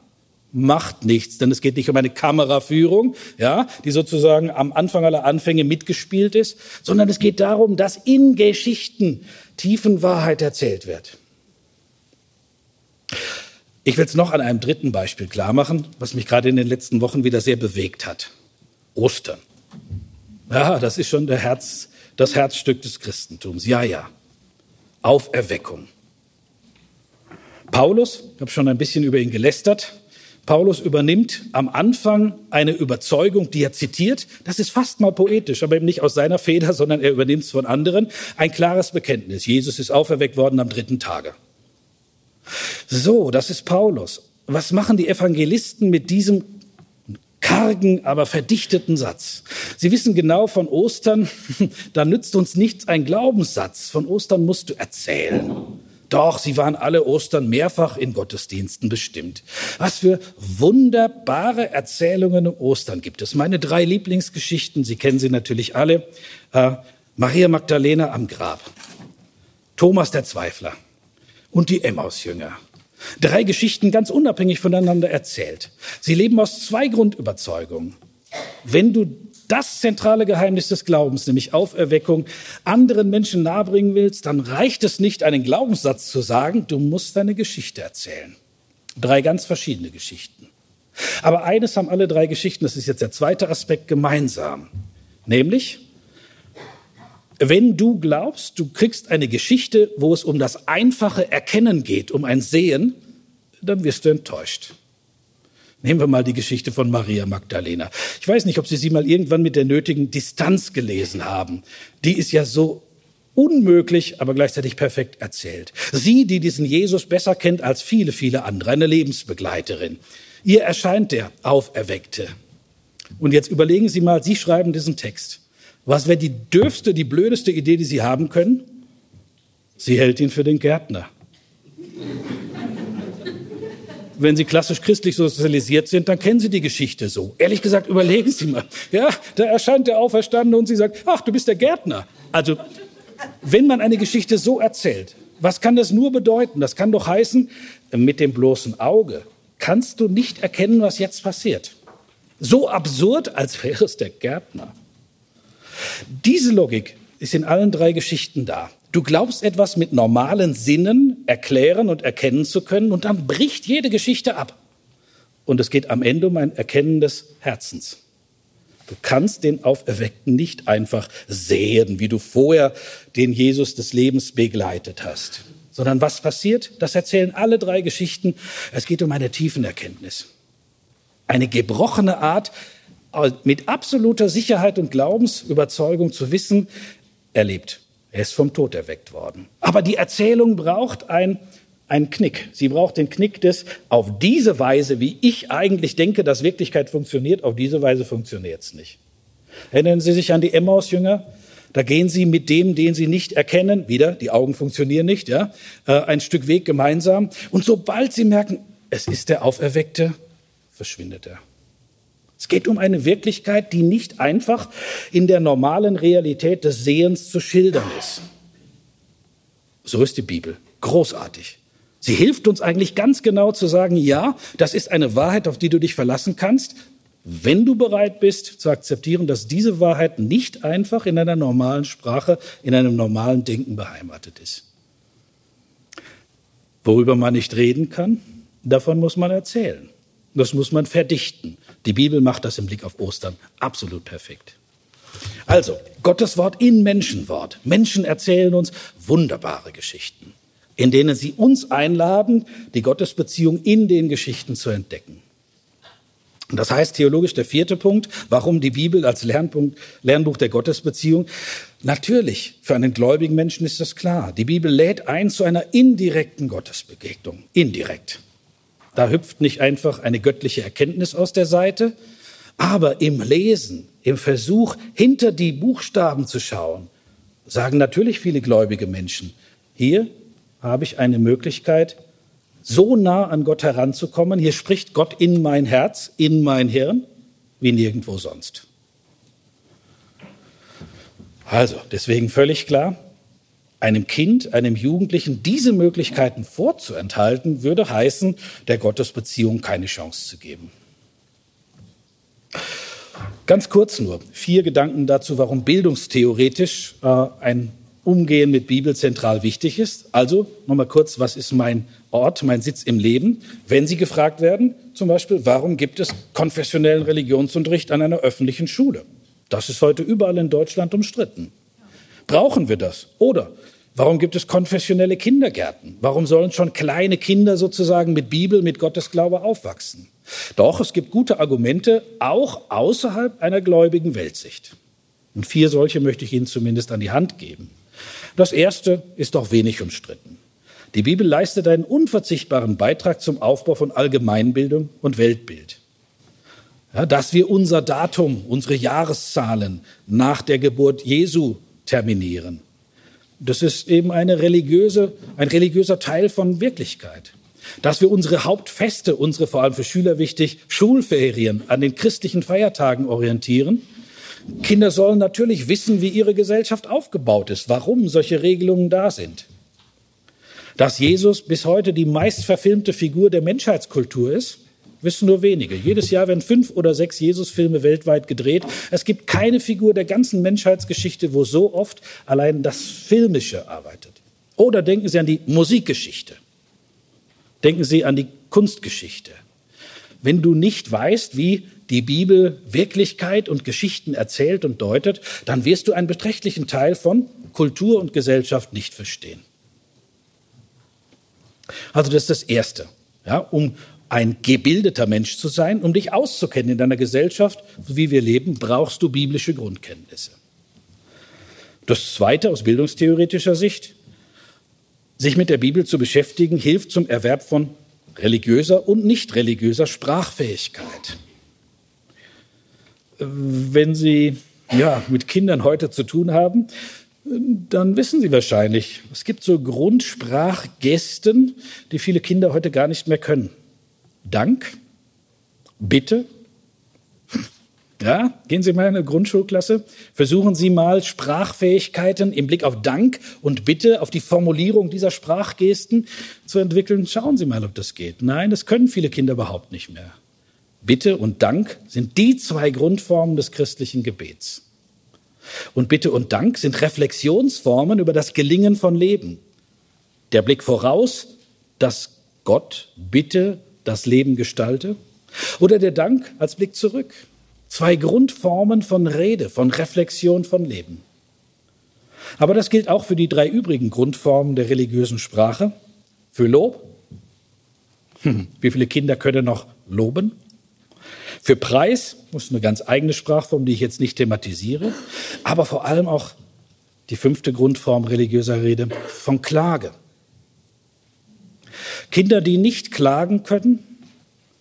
Macht nichts, denn es geht nicht um eine Kameraführung, ja, die sozusagen am Anfang aller Anfänge mitgespielt ist, sondern es geht darum, dass in Geschichten Tiefenwahrheit erzählt wird. Ich will es noch an einem dritten Beispiel klar machen, was mich gerade in den letzten Wochen wieder sehr bewegt hat. Ostern. Ja, das ist schon Herz, das Herzstück des Christentums. Ja, ja. Auferweckung. Paulus, ich habe schon ein bisschen über ihn gelästert, Paulus übernimmt am Anfang eine Überzeugung, die er zitiert. Das ist fast mal poetisch, aber eben nicht aus seiner Feder, sondern er übernimmt es von anderen. Ein klares Bekenntnis. Jesus ist auferweckt worden am dritten Tage. So, das ist Paulus. Was machen die Evangelisten mit diesem kargen, aber verdichteten Satz. Sie wissen genau von Ostern, (laughs) da nützt uns nichts ein Glaubenssatz. Von Ostern musst du erzählen. Doch, sie waren alle Ostern mehrfach in Gottesdiensten bestimmt. Was für wunderbare Erzählungen um Ostern gibt es. Meine drei Lieblingsgeschichten, Sie kennen sie natürlich alle. Äh, Maria Magdalena am Grab, Thomas der Zweifler und die Emmaus-Jünger. Drei Geschichten ganz unabhängig voneinander erzählt. Sie leben aus zwei Grundüberzeugungen. Wenn du das zentrale Geheimnis des Glaubens, nämlich Auferweckung, anderen Menschen nahebringen willst, dann reicht es nicht, einen Glaubenssatz zu sagen, du musst deine Geschichte erzählen. Drei ganz verschiedene Geschichten. Aber eines haben alle drei Geschichten, das ist jetzt der zweite Aspekt, gemeinsam. Nämlich, wenn du glaubst, du kriegst eine Geschichte, wo es um das einfache Erkennen geht, um ein Sehen, dann wirst du enttäuscht. Nehmen wir mal die Geschichte von Maria Magdalena. Ich weiß nicht, ob Sie sie mal irgendwann mit der nötigen Distanz gelesen haben. Die ist ja so unmöglich, aber gleichzeitig perfekt erzählt. Sie, die diesen Jesus besser kennt als viele, viele andere, eine Lebensbegleiterin. Ihr erscheint der Auferweckte. Und jetzt überlegen Sie mal, Sie schreiben diesen Text. Was wäre die dürfste, die blödeste Idee, die Sie haben können? Sie hält ihn für den Gärtner. Wenn Sie klassisch christlich sozialisiert sind, dann kennen Sie die Geschichte so. Ehrlich gesagt, überlegen Sie mal. Ja, da erscheint der Auferstandene und Sie sagt, ach, du bist der Gärtner. Also, wenn man eine Geschichte so erzählt, was kann das nur bedeuten? Das kann doch heißen, mit dem bloßen Auge kannst du nicht erkennen, was jetzt passiert. So absurd, als wäre es der Gärtner. Diese Logik ist in allen drei Geschichten da. Du glaubst etwas mit normalen Sinnen erklären und erkennen zu können und dann bricht jede Geschichte ab. Und es geht am Ende um ein Erkennen des Herzens. Du kannst den Auferweckten nicht einfach sehen, wie du vorher den Jesus des Lebens begleitet hast, sondern was passiert? Das erzählen alle drei Geschichten. Es geht um eine tiefen Erkenntnis. Eine gebrochene Art, mit absoluter Sicherheit und Glaubensüberzeugung zu wissen, er lebt. Er ist vom Tod erweckt worden. Aber die Erzählung braucht ein, einen Knick. Sie braucht den Knick des, auf diese Weise, wie ich eigentlich denke, dass Wirklichkeit funktioniert, auf diese Weise funktioniert es nicht. Erinnern Sie sich an die Emmaus-Jünger? Da gehen sie mit dem, den sie nicht erkennen, wieder, die Augen funktionieren nicht, ja, äh, ein Stück Weg gemeinsam. Und sobald sie merken, es ist der Auferweckte, verschwindet er. Es geht um eine Wirklichkeit, die nicht einfach in der normalen Realität des Sehens zu schildern ist. So ist die Bibel. Großartig. Sie hilft uns eigentlich ganz genau zu sagen, ja, das ist eine Wahrheit, auf die du dich verlassen kannst, wenn du bereit bist zu akzeptieren, dass diese Wahrheit nicht einfach in einer normalen Sprache, in einem normalen Denken beheimatet ist. Worüber man nicht reden kann, davon muss man erzählen. Das muss man verdichten. Die Bibel macht das im Blick auf Ostern absolut perfekt. Also, Gottes Wort in Menschenwort. Menschen erzählen uns wunderbare Geschichten, in denen sie uns einladen, die Gottesbeziehung in den Geschichten zu entdecken. Und das heißt theologisch der vierte Punkt, warum die Bibel als Lernpunkt, Lernbuch der Gottesbeziehung. Natürlich, für einen gläubigen Menschen ist das klar. Die Bibel lädt ein zu einer indirekten Gottesbegegnung. Indirekt. Da hüpft nicht einfach eine göttliche Erkenntnis aus der Seite, aber im Lesen, im Versuch, hinter die Buchstaben zu schauen, sagen natürlich viele gläubige Menschen, hier habe ich eine Möglichkeit, so nah an Gott heranzukommen. Hier spricht Gott in mein Herz, in mein Hirn, wie nirgendwo sonst. Also, deswegen völlig klar, einem Kind, einem Jugendlichen diese Möglichkeiten vorzuenthalten, würde heißen, der Gottesbeziehung keine Chance zu geben. Ganz kurz nur vier Gedanken dazu, warum bildungstheoretisch äh, ein Umgehen mit Bibel zentral wichtig ist. Also nochmal kurz, was ist mein Ort, mein Sitz im Leben? Wenn Sie gefragt werden, zum Beispiel, warum gibt es konfessionellen Religionsunterricht an einer öffentlichen Schule? Das ist heute überall in Deutschland umstritten. Brauchen wir das? Oder warum gibt es konfessionelle Kindergärten? Warum sollen schon kleine Kinder sozusagen mit Bibel, mit Gottesglaube aufwachsen? Doch, es gibt gute Argumente, auch außerhalb einer gläubigen Weltsicht. Und vier solche möchte ich Ihnen zumindest an die Hand geben. Das erste ist doch wenig umstritten. Die Bibel leistet einen unverzichtbaren Beitrag zum Aufbau von Allgemeinbildung und Weltbild. Ja, dass wir unser Datum, unsere Jahreszahlen nach der Geburt Jesu terminieren. Das ist eben eine religiöse, ein religiöser Teil von Wirklichkeit. Dass wir unsere Hauptfeste, unsere vor allem für Schüler wichtig, Schulferien an den christlichen Feiertagen orientieren. Kinder sollen natürlich wissen, wie ihre Gesellschaft aufgebaut ist, warum solche Regelungen da sind. Dass Jesus bis heute die meistverfilmte Figur der Menschheitskultur ist, wissen nur wenige. Jedes Jahr werden fünf oder sechs Jesus-Filme weltweit gedreht. Es gibt keine Figur der ganzen Menschheitsgeschichte, wo so oft allein das Filmische arbeitet. Oder denken Sie an die Musikgeschichte. Denken Sie an die Kunstgeschichte. Wenn du nicht weißt, wie die Bibel Wirklichkeit und Geschichten erzählt und deutet, dann wirst du einen beträchtlichen Teil von Kultur und Gesellschaft nicht verstehen. Also das ist das Erste. Ja, um ein gebildeter Mensch zu sein, um dich auszukennen in deiner Gesellschaft, wie wir leben, brauchst du biblische Grundkenntnisse. Das Zweite aus bildungstheoretischer Sicht, sich mit der Bibel zu beschäftigen, hilft zum Erwerb von religiöser und nicht religiöser Sprachfähigkeit. Wenn Sie ja, mit Kindern heute zu tun haben, dann wissen Sie wahrscheinlich, es gibt so Grundsprachgesten, die viele Kinder heute gar nicht mehr können. Dank, Bitte. Ja, gehen Sie mal in eine Grundschulklasse, versuchen Sie mal Sprachfähigkeiten im Blick auf Dank und Bitte, auf die Formulierung dieser Sprachgesten zu entwickeln. Schauen Sie mal, ob das geht. Nein, das können viele Kinder überhaupt nicht mehr. Bitte und Dank sind die zwei Grundformen des christlichen Gebets. Und Bitte und Dank sind Reflexionsformen über das Gelingen von Leben. Der Blick voraus, dass Gott Bitte das Leben gestalte. Oder der Dank als Blick zurück. Zwei Grundformen von Rede, von Reflexion von Leben. Aber das gilt auch für die drei übrigen Grundformen der religiösen Sprache. Für Lob. Hm, wie viele Kinder können noch loben? Für Preis, das ist eine ganz eigene Sprachform, die ich jetzt nicht thematisiere, aber vor allem auch die fünfte Grundform religiöser Rede von Klage. Kinder, die nicht klagen können,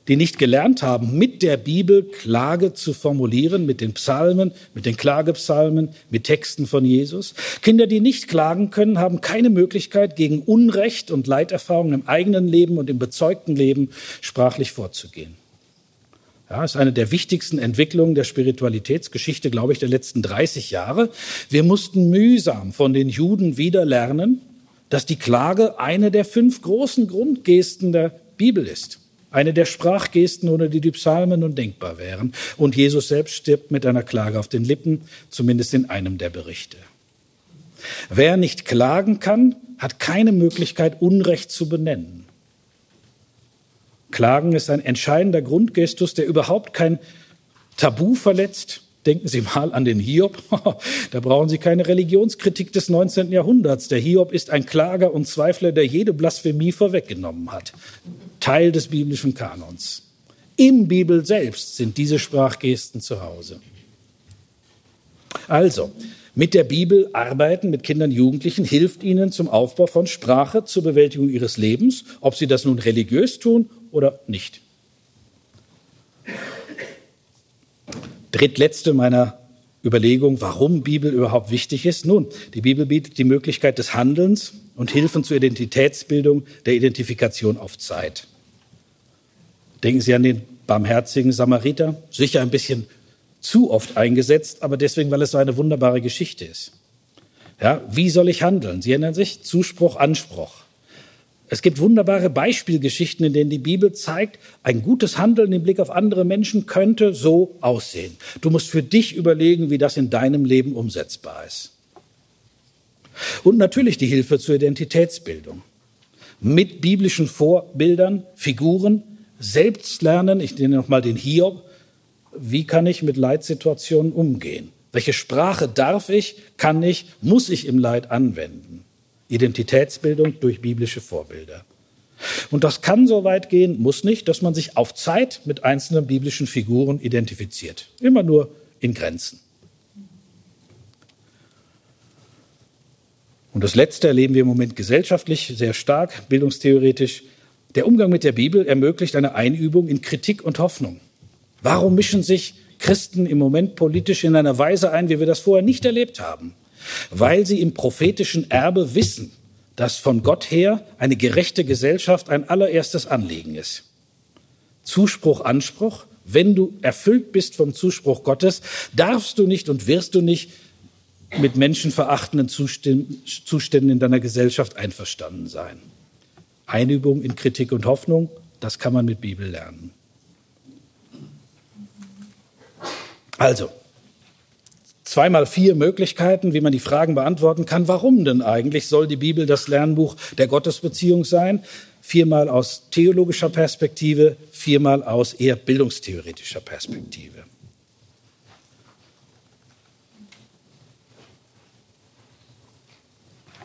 die nicht gelernt haben, mit der Bibel Klage zu formulieren, mit den Psalmen, mit den Klagepsalmen, mit Texten von Jesus. Kinder, die nicht klagen können, haben keine Möglichkeit, gegen Unrecht und Leiterfahrungen im eigenen Leben und im bezeugten Leben sprachlich vorzugehen. Ja, ist eine der wichtigsten Entwicklungen der Spiritualitätsgeschichte, glaube ich, der letzten 30 Jahre. Wir mussten mühsam von den Juden wieder lernen, dass die Klage eine der fünf großen Grundgesten der Bibel ist. Eine der Sprachgesten, ohne die die Psalmen undenkbar wären. Und Jesus selbst stirbt mit einer Klage auf den Lippen, zumindest in einem der Berichte. Wer nicht klagen kann, hat keine Möglichkeit, Unrecht zu benennen. Klagen ist ein entscheidender Grundgestus, der überhaupt kein Tabu verletzt, Denken Sie mal an den Hiob. (laughs) da brauchen Sie keine Religionskritik des 19. Jahrhunderts. Der Hiob ist ein Klager und Zweifler, der jede Blasphemie vorweggenommen hat. Teil des biblischen Kanons. Im Bibel selbst sind diese Sprachgesten zu Hause. Also, mit der Bibel arbeiten mit Kindern, Jugendlichen hilft ihnen zum Aufbau von Sprache, zur Bewältigung ihres Lebens, ob sie das nun religiös tun oder nicht. Drittletzte meiner Überlegung, warum Bibel überhaupt wichtig ist. Nun, die Bibel bietet die Möglichkeit des Handelns und Hilfen zur Identitätsbildung, der Identifikation auf Zeit. Denken Sie an den barmherzigen Samariter, sicher ein bisschen zu oft eingesetzt, aber deswegen, weil es so eine wunderbare Geschichte ist. Ja, wie soll ich handeln? Sie erinnern sich? Zuspruch, Anspruch. Es gibt wunderbare Beispielgeschichten, in denen die Bibel zeigt, ein gutes Handeln im Blick auf andere Menschen könnte so aussehen. Du musst für dich überlegen, wie das in deinem Leben umsetzbar ist. Und natürlich die Hilfe zur Identitätsbildung. Mit biblischen Vorbildern, Figuren, selbst lernen, ich nenne nochmal den Hiob, wie kann ich mit Leitsituationen umgehen? Welche Sprache darf ich, kann ich, muss ich im Leid anwenden? Identitätsbildung durch biblische Vorbilder. Und das kann so weit gehen, muss nicht, dass man sich auf Zeit mit einzelnen biblischen Figuren identifiziert. Immer nur in Grenzen. Und das Letzte erleben wir im Moment gesellschaftlich sehr stark, bildungstheoretisch. Der Umgang mit der Bibel ermöglicht eine Einübung in Kritik und Hoffnung. Warum mischen sich Christen im Moment politisch in einer Weise ein, wie wir das vorher nicht erlebt haben? Weil sie im prophetischen Erbe wissen, dass von Gott her eine gerechte Gesellschaft ein allererstes Anliegen ist. Zuspruch, Anspruch, wenn du erfüllt bist vom Zuspruch Gottes, darfst du nicht und wirst du nicht mit menschenverachtenden Zuständen in deiner Gesellschaft einverstanden sein. Einübung in Kritik und Hoffnung, das kann man mit Bibel lernen. Also, zweimal vier Möglichkeiten, wie man die Fragen beantworten kann. Warum denn eigentlich soll die Bibel das Lernbuch der Gottesbeziehung sein? Viermal aus theologischer Perspektive, viermal aus eher bildungstheoretischer Perspektive.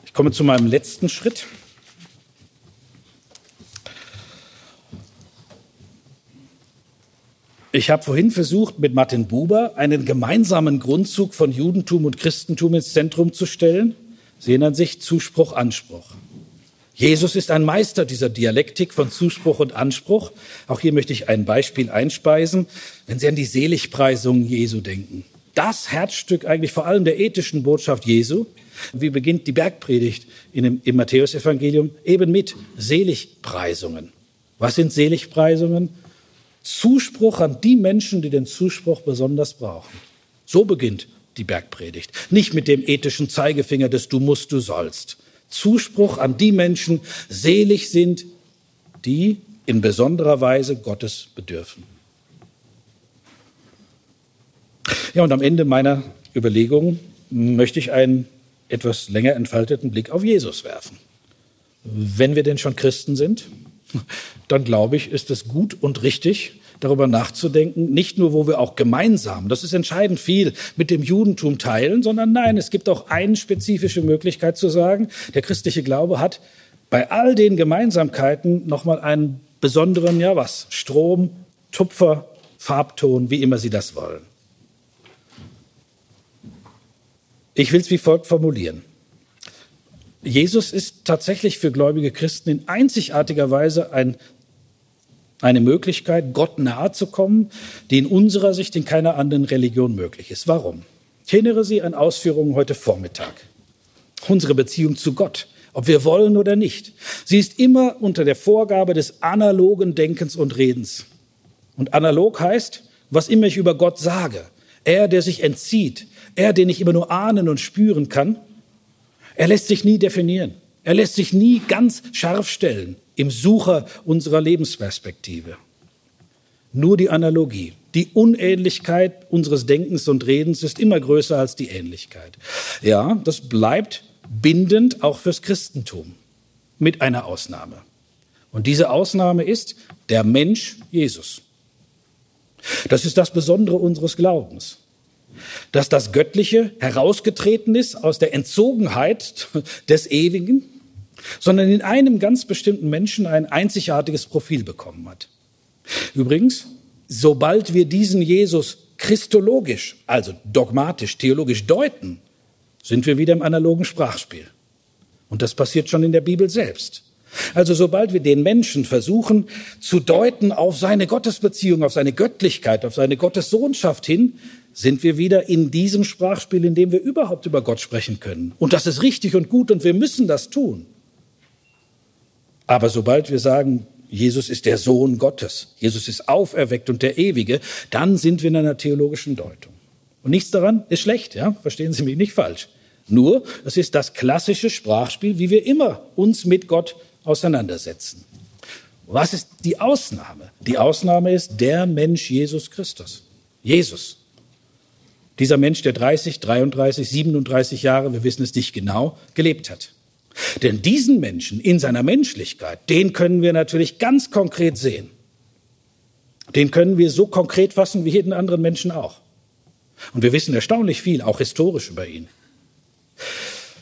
Ich komme zu meinem letzten Schritt. Ich habe vorhin versucht, mit Martin Buber einen gemeinsamen Grundzug von Judentum und Christentum ins Zentrum zu stellen. Sie erinnern sich, Zuspruch, Anspruch. Jesus ist ein Meister dieser Dialektik von Zuspruch und Anspruch. Auch hier möchte ich ein Beispiel einspeisen, wenn Sie an die Seligpreisung Jesu denken. Das Herzstück eigentlich vor allem der ethischen Botschaft Jesu. Wie beginnt die Bergpredigt in dem, im Matthäusevangelium? Eben mit Seligpreisungen. Was sind Seligpreisungen? Zuspruch an die Menschen, die den Zuspruch besonders brauchen. So beginnt die Bergpredigt. Nicht mit dem ethischen Zeigefinger des Du musst, du sollst. Zuspruch an die Menschen, selig sind, die in besonderer Weise Gottes bedürfen. Ja, und am Ende meiner Überlegungen möchte ich einen etwas länger entfalteten Blick auf Jesus werfen. Wenn wir denn schon Christen sind, dann glaube ich, ist es gut und richtig, darüber nachzudenken, nicht nur, wo wir auch gemeinsam, das ist entscheidend viel, mit dem Judentum teilen, sondern nein, es gibt auch eine spezifische Möglichkeit zu sagen, der christliche Glaube hat bei all den Gemeinsamkeiten nochmal einen besonderen, ja was, Strom, Tupfer, Farbton, wie immer Sie das wollen. Ich will es wie folgt formulieren. Jesus ist tatsächlich für gläubige Christen in einzigartiger Weise ein, eine Möglichkeit, Gott nahe zu kommen, die in unserer Sicht in keiner anderen Religion möglich ist. Warum? Ich erinnere Sie an Ausführungen heute Vormittag. Unsere Beziehung zu Gott, ob wir wollen oder nicht, sie ist immer unter der Vorgabe des analogen Denkens und Redens. Und analog heißt, was immer ich über Gott sage, er, der sich entzieht, er, den ich immer nur ahnen und spüren kann, er lässt sich nie definieren. Er lässt sich nie ganz scharf stellen im Sucher unserer Lebensperspektive. Nur die Analogie, die Unähnlichkeit unseres Denkens und Redens ist immer größer als die Ähnlichkeit. Ja, das bleibt bindend auch fürs Christentum, mit einer Ausnahme. Und diese Ausnahme ist der Mensch Jesus. Das ist das Besondere unseres Glaubens dass das Göttliche herausgetreten ist aus der Entzogenheit des Ewigen, sondern in einem ganz bestimmten Menschen ein einzigartiges Profil bekommen hat. Übrigens, sobald wir diesen Jesus christologisch, also dogmatisch, theologisch deuten, sind wir wieder im analogen Sprachspiel. Und das passiert schon in der Bibel selbst. Also sobald wir den Menschen versuchen zu deuten auf seine Gottesbeziehung, auf seine Göttlichkeit, auf seine Gottessohnschaft hin, sind wir wieder in diesem Sprachspiel, in dem wir überhaupt über Gott sprechen können. Und das ist richtig und gut und wir müssen das tun. Aber sobald wir sagen, Jesus ist der Sohn Gottes, Jesus ist auferweckt und der Ewige, dann sind wir in einer theologischen Deutung. Und nichts daran ist schlecht, ja? Verstehen Sie mich nicht falsch. Nur, es ist das klassische Sprachspiel, wie wir immer uns mit Gott auseinandersetzen. Was ist die Ausnahme? Die Ausnahme ist der Mensch Jesus Christus. Jesus. Dieser Mensch, der 30, 33, 37 Jahre, wir wissen es nicht genau, gelebt hat. Denn diesen Menschen in seiner Menschlichkeit, den können wir natürlich ganz konkret sehen. Den können wir so konkret fassen wie jeden anderen Menschen auch. Und wir wissen erstaunlich viel, auch historisch über ihn.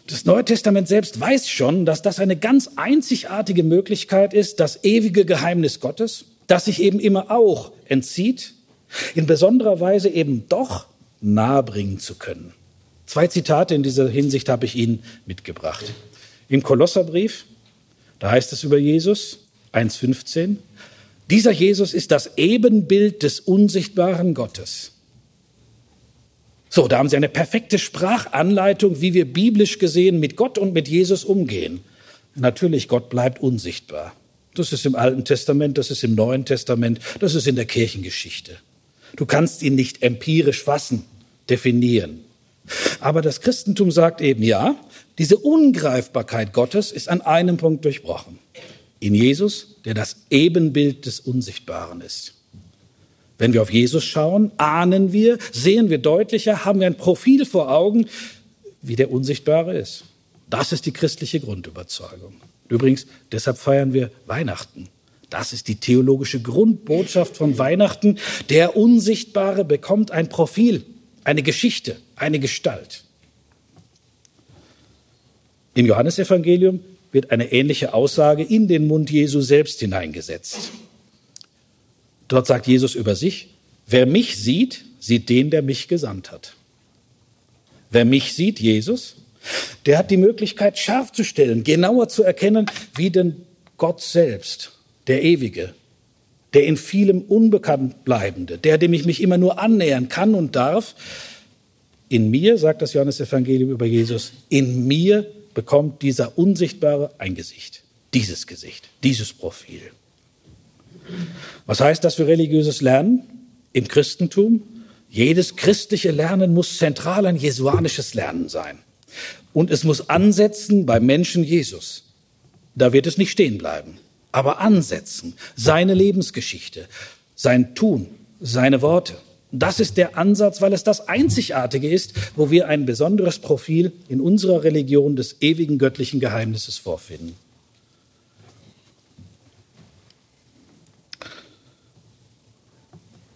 Das Neue Testament selbst weiß schon, dass das eine ganz einzigartige Möglichkeit ist, das ewige Geheimnis Gottes, das sich eben immer auch entzieht, in besonderer Weise eben doch nahebringen zu können. Zwei Zitate in dieser Hinsicht habe ich Ihnen mitgebracht. Im Kolosserbrief, da heißt es über Jesus 1.15, Dieser Jesus ist das Ebenbild des unsichtbaren Gottes. So, da haben Sie eine perfekte Sprachanleitung, wie wir biblisch gesehen mit Gott und mit Jesus umgehen. Natürlich, Gott bleibt unsichtbar. Das ist im Alten Testament, das ist im Neuen Testament, das ist in der Kirchengeschichte. Du kannst ihn nicht empirisch fassen, definieren. Aber das Christentum sagt eben, ja, diese Ungreifbarkeit Gottes ist an einem Punkt durchbrochen. In Jesus, der das Ebenbild des Unsichtbaren ist. Wenn wir auf Jesus schauen, ahnen wir, sehen wir deutlicher, haben wir ein Profil vor Augen, wie der Unsichtbare ist. Das ist die christliche Grundüberzeugung. Übrigens, deshalb feiern wir Weihnachten. Das ist die theologische Grundbotschaft von Weihnachten. Der Unsichtbare bekommt ein Profil, eine Geschichte, eine Gestalt. Im Johannesevangelium wird eine ähnliche Aussage in den Mund Jesu selbst hineingesetzt. Dort sagt Jesus über sich, wer mich sieht, sieht den, der mich gesandt hat. Wer mich sieht, Jesus, der hat die Möglichkeit, scharf zu stellen, genauer zu erkennen, wie denn Gott selbst, der Ewige, der in vielem unbekannt bleibende, der, dem ich mich immer nur annähern kann und darf, in mir, sagt das Johannesevangelium über Jesus, in mir bekommt dieser Unsichtbare ein Gesicht, dieses Gesicht, dieses Profil. Was heißt das für religiöses Lernen im Christentum? Jedes christliche Lernen muss zentral ein jesuanisches Lernen sein. Und es muss ansetzen beim Menschen Jesus. Da wird es nicht stehen bleiben, aber ansetzen. Seine Lebensgeschichte, sein Tun, seine Worte. Das ist der Ansatz, weil es das Einzigartige ist, wo wir ein besonderes Profil in unserer Religion des ewigen göttlichen Geheimnisses vorfinden.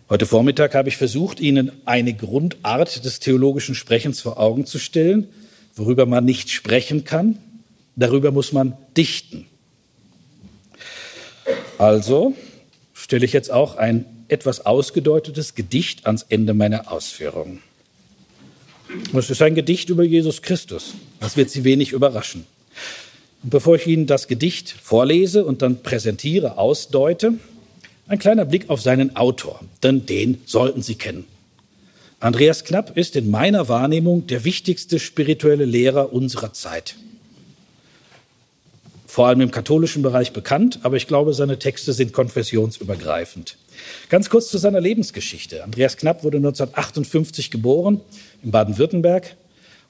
Heute Vormittag habe ich versucht, Ihnen eine Grundart des theologischen Sprechens vor Augen zu stellen, worüber man nicht sprechen kann, darüber muss man dichten. Also stelle ich jetzt auch ein etwas ausgedeutetes Gedicht ans Ende meiner Ausführungen. Es ist ein Gedicht über Jesus Christus. Das wird Sie wenig überraschen. Und bevor ich Ihnen das Gedicht vorlese und dann präsentiere, ausdeute, ein kleiner Blick auf seinen Autor, denn den sollten Sie kennen. Andreas Knapp ist in meiner Wahrnehmung der wichtigste spirituelle Lehrer unserer Zeit. Vor allem im katholischen Bereich bekannt, aber ich glaube, seine Texte sind konfessionsübergreifend. Ganz kurz zu seiner Lebensgeschichte. Andreas Knapp wurde 1958 geboren in Baden-Württemberg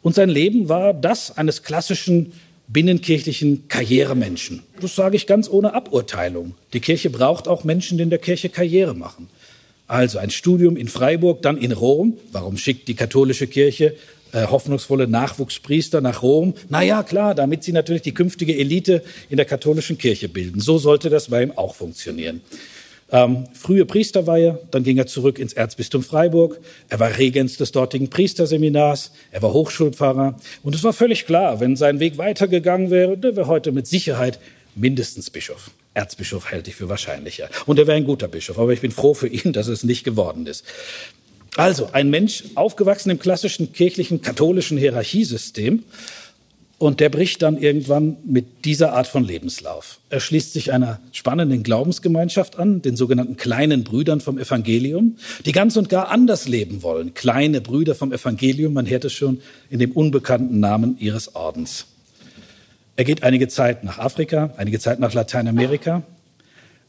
und sein Leben war das eines klassischen binnenkirchlichen Karrieremenschen. Das sage ich ganz ohne Aburteilung. Die Kirche braucht auch Menschen, die in der Kirche Karriere machen. Also ein Studium in Freiburg, dann in Rom. Warum schickt die katholische Kirche äh, hoffnungsvolle Nachwuchspriester nach Rom? Na ja, klar, damit sie natürlich die künftige Elite in der katholischen Kirche bilden. So sollte das bei ihm auch funktionieren. Ähm, frühe Priesterweihe, dann ging er zurück ins Erzbistum Freiburg. Er war Regens des dortigen Priesterseminars, er war Hochschulpfarrer. Und es war völlig klar, wenn sein Weg weitergegangen wäre, der wäre heute mit Sicherheit mindestens Bischof. Erzbischof hält ich für wahrscheinlicher. Und er wäre ein guter Bischof, aber ich bin froh für ihn, dass es nicht geworden ist. Also ein Mensch, aufgewachsen im klassischen kirchlichen katholischen Hierarchiesystem, und der bricht dann irgendwann mit dieser Art von Lebenslauf. Er schließt sich einer spannenden Glaubensgemeinschaft an, den sogenannten kleinen Brüdern vom Evangelium, die ganz und gar anders leben wollen. Kleine Brüder vom Evangelium, man hört es schon in dem unbekannten Namen ihres Ordens. Er geht einige Zeit nach Afrika, einige Zeit nach Lateinamerika.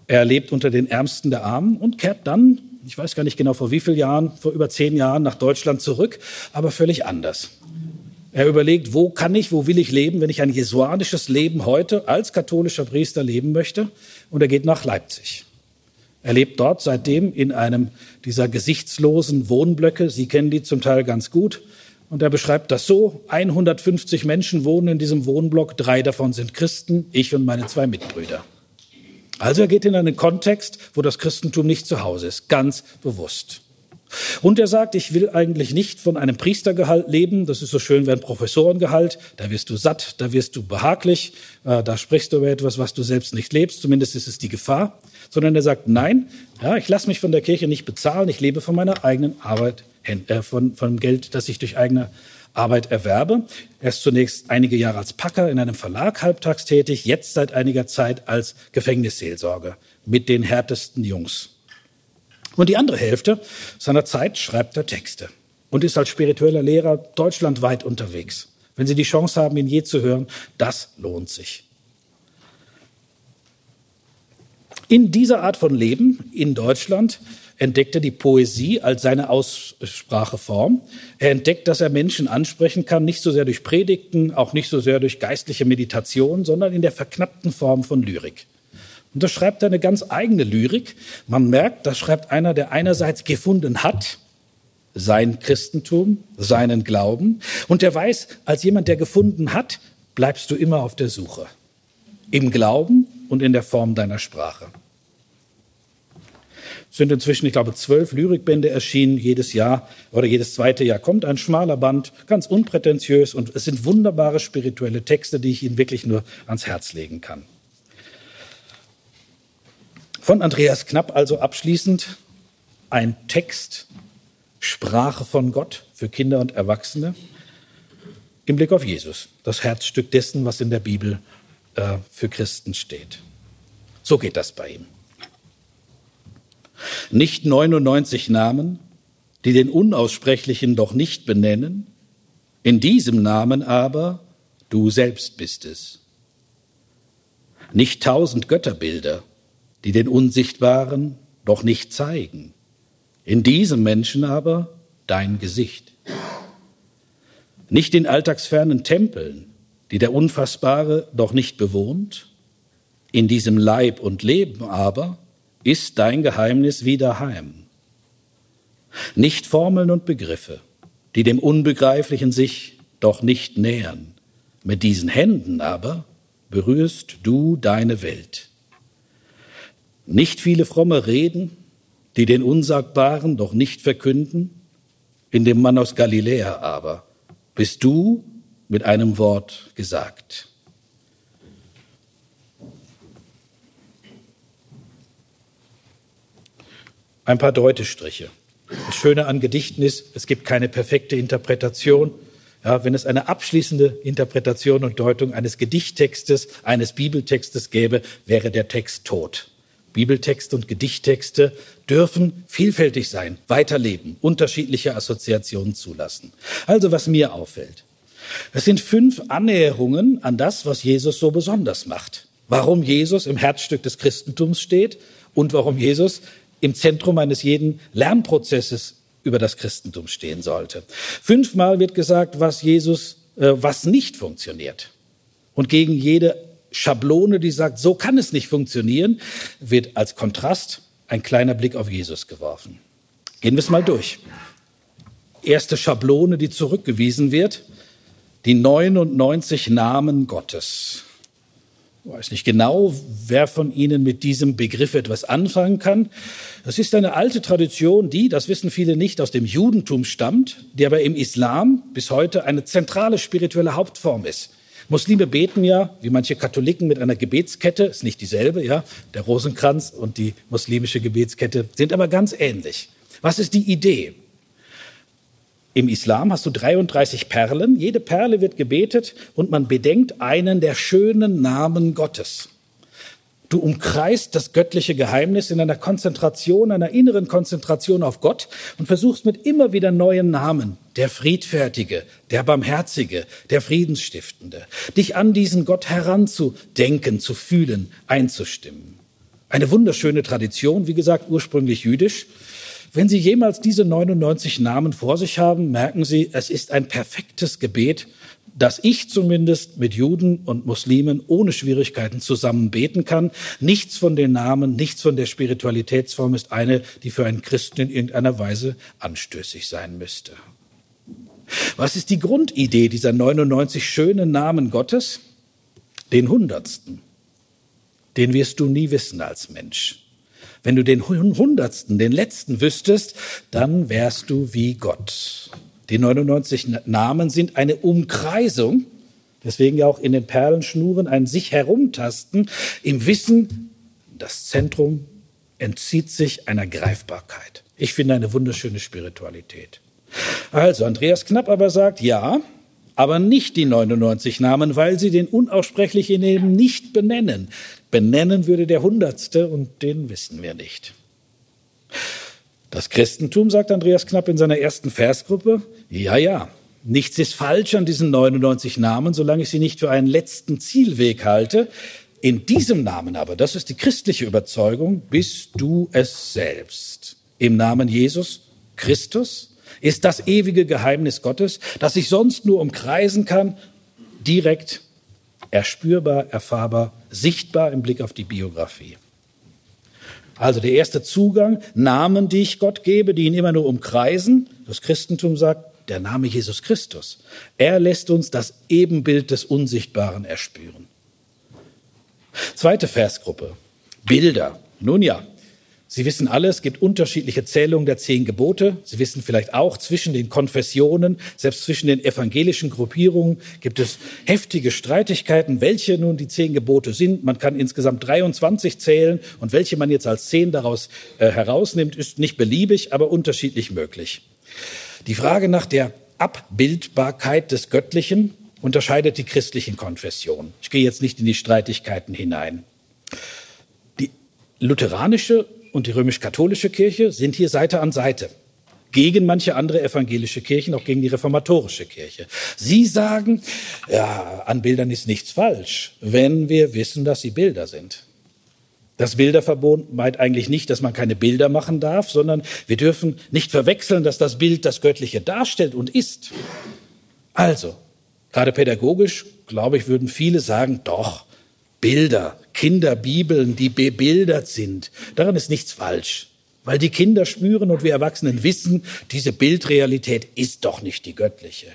Er lebt unter den Ärmsten der Armen und kehrt dann, ich weiß gar nicht genau vor wie vielen Jahren, vor über zehn Jahren nach Deutschland zurück, aber völlig anders. Er überlegt, wo kann ich, wo will ich leben, wenn ich ein jesuanisches Leben heute als katholischer Priester leben möchte. Und er geht nach Leipzig. Er lebt dort seitdem in einem dieser gesichtslosen Wohnblöcke. Sie kennen die zum Teil ganz gut. Und er beschreibt das so, 150 Menschen wohnen in diesem Wohnblock, drei davon sind Christen, ich und meine zwei Mitbrüder. Also er geht in einen Kontext, wo das Christentum nicht zu Hause ist, ganz bewusst. Und er sagt, ich will eigentlich nicht von einem Priestergehalt leben. Das ist so schön wie ein Professorengehalt. Da wirst du satt, da wirst du behaglich, äh, da sprichst du über etwas, was du selbst nicht lebst. Zumindest ist es die Gefahr. Sondern er sagt, nein, ja, ich lasse mich von der Kirche nicht bezahlen. Ich lebe von meiner eigenen Arbeit, äh, von, von Geld, das ich durch eigene Arbeit erwerbe. Er ist zunächst einige Jahre als Packer in einem Verlag halbtags tätig, jetzt seit einiger Zeit als Gefängnisseelsorger mit den härtesten Jungs. Und die andere Hälfte seiner Zeit schreibt er Texte und ist als spiritueller Lehrer deutschlandweit unterwegs. Wenn Sie die Chance haben, ihn je zu hören, das lohnt sich. In dieser Art von Leben in Deutschland entdeckt er die Poesie als seine Ausspracheform. Er entdeckt, dass er Menschen ansprechen kann, nicht so sehr durch Predigten, auch nicht so sehr durch geistliche Meditation, sondern in der verknappten Form von Lyrik. Und da schreibt er eine ganz eigene Lyrik. Man merkt, da schreibt einer, der einerseits gefunden hat, sein Christentum, seinen Glauben, und der weiß, als jemand, der gefunden hat, bleibst du immer auf der Suche. Im Glauben und in der Form deiner Sprache. Sind inzwischen, ich glaube, zwölf Lyrikbände erschienen. Jedes Jahr oder jedes zweite Jahr kommt ein schmaler Band, ganz unprätentiös. Und es sind wunderbare spirituelle Texte, die ich Ihnen wirklich nur ans Herz legen kann. Von Andreas Knapp also abschließend ein Text, Sprache von Gott für Kinder und Erwachsene im Blick auf Jesus, das Herzstück dessen, was in der Bibel äh, für Christen steht. So geht das bei ihm. Nicht 99 Namen, die den Unaussprechlichen doch nicht benennen, in diesem Namen aber du selbst bist es. Nicht tausend Götterbilder, die den Unsichtbaren doch nicht zeigen, in diesem Menschen aber dein Gesicht. Nicht in alltagsfernen Tempeln, die der Unfassbare doch nicht bewohnt, in diesem Leib und Leben aber ist dein Geheimnis wieder heim. Nicht Formeln und Begriffe, die dem Unbegreiflichen sich doch nicht nähern. Mit diesen Händen aber berührst du deine Welt. Nicht viele fromme Reden, die den Unsagbaren doch nicht verkünden, in dem Mann aus Galiläa aber bist du mit einem Wort gesagt. Ein paar Deutestriche. Das Schöne an Gedichten ist, es gibt keine perfekte Interpretation. Ja, wenn es eine abschließende Interpretation und Deutung eines Gedichttextes, eines Bibeltextes gäbe, wäre der Text tot. Bibeltexte und Gedichttexte dürfen vielfältig sein, weiterleben, unterschiedliche Assoziationen zulassen. Also was mir auffällt. Es sind fünf Annäherungen an das, was Jesus so besonders macht. Warum Jesus im Herzstück des Christentums steht und warum Jesus im Zentrum eines jeden Lernprozesses über das Christentum stehen sollte. Fünfmal wird gesagt, was Jesus, äh, was nicht funktioniert. Und gegen jede Schablone, die sagt, so kann es nicht funktionieren, wird als Kontrast ein kleiner Blick auf Jesus geworfen. Gehen wir es mal durch. Erste Schablone, die zurückgewiesen wird, die 99 Namen Gottes. Ich weiß nicht genau, wer von Ihnen mit diesem Begriff etwas anfangen kann. Das ist eine alte Tradition, die, das wissen viele nicht, aus dem Judentum stammt, die aber im Islam bis heute eine zentrale spirituelle Hauptform ist. Muslime beten ja, wie manche Katholiken, mit einer Gebetskette, ist nicht dieselbe, ja. Der Rosenkranz und die muslimische Gebetskette sind aber ganz ähnlich. Was ist die Idee? Im Islam hast du 33 Perlen. Jede Perle wird gebetet und man bedenkt einen der schönen Namen Gottes. Du umkreist das göttliche Geheimnis in einer Konzentration, einer inneren Konzentration auf Gott und versuchst mit immer wieder neuen Namen, der Friedfertige, der Barmherzige, der Friedensstiftende, dich an diesen Gott heranzudenken, zu fühlen, einzustimmen. Eine wunderschöne Tradition, wie gesagt, ursprünglich jüdisch. Wenn Sie jemals diese 99 Namen vor sich haben, merken Sie, es ist ein perfektes Gebet dass ich zumindest mit Juden und Muslimen ohne Schwierigkeiten zusammen beten kann. Nichts von den Namen, nichts von der Spiritualitätsform ist eine, die für einen Christen in irgendeiner Weise anstößig sein müsste. Was ist die Grundidee dieser 99 schönen Namen Gottes? Den Hundertsten. Den wirst du nie wissen als Mensch. Wenn du den Hundertsten, den letzten wüsstest, dann wärst du wie Gott. Die 99 Namen sind eine Umkreisung, deswegen ja auch in den Perlenschnuren ein sich herumtasten im Wissen, das Zentrum entzieht sich einer Greifbarkeit. Ich finde eine wunderschöne Spiritualität. Also, Andreas Knapp aber sagt, ja, aber nicht die 99 Namen, weil sie den Unaussprechlichen eben nicht benennen. Benennen würde der Hundertste und den wissen wir nicht. Das Christentum, sagt Andreas Knapp in seiner ersten Versgruppe, ja, ja, nichts ist falsch an diesen 99 Namen, solange ich sie nicht für einen letzten Zielweg halte. In diesem Namen aber, das ist die christliche Überzeugung, bist du es selbst. Im Namen Jesus Christus ist das ewige Geheimnis Gottes, das ich sonst nur umkreisen kann, direkt erspürbar, erfahrbar, sichtbar im Blick auf die Biografie. Also der erste Zugang, Namen, die ich Gott gebe, die ihn immer nur umkreisen. Das Christentum sagt, der Name Jesus Christus. Er lässt uns das Ebenbild des Unsichtbaren erspüren. Zweite Versgruppe, Bilder. Nun ja, Sie wissen alle, es gibt unterschiedliche Zählungen der zehn Gebote. Sie wissen vielleicht auch, zwischen den Konfessionen, selbst zwischen den evangelischen Gruppierungen, gibt es heftige Streitigkeiten, welche nun die zehn Gebote sind. Man kann insgesamt 23 zählen und welche man jetzt als zehn daraus äh, herausnimmt, ist nicht beliebig, aber unterschiedlich möglich. Die Frage nach der Abbildbarkeit des Göttlichen unterscheidet die christlichen Konfessionen. Ich gehe jetzt nicht in die Streitigkeiten hinein. Die lutheranische und die römisch-katholische Kirche sind hier Seite an Seite gegen manche andere evangelische Kirchen, auch gegen die reformatorische Kirche. Sie sagen, ja, an Bildern ist nichts falsch, wenn wir wissen, dass sie Bilder sind. Das Bilderverbot meint eigentlich nicht, dass man keine Bilder machen darf, sondern wir dürfen nicht verwechseln, dass das Bild das Göttliche darstellt und ist. Also, gerade pädagogisch, glaube ich, würden viele sagen, doch, Bilder, Kinderbibeln, die bebildert sind. Daran ist nichts falsch, weil die Kinder spüren und wir Erwachsenen wissen, diese Bildrealität ist doch nicht die göttliche.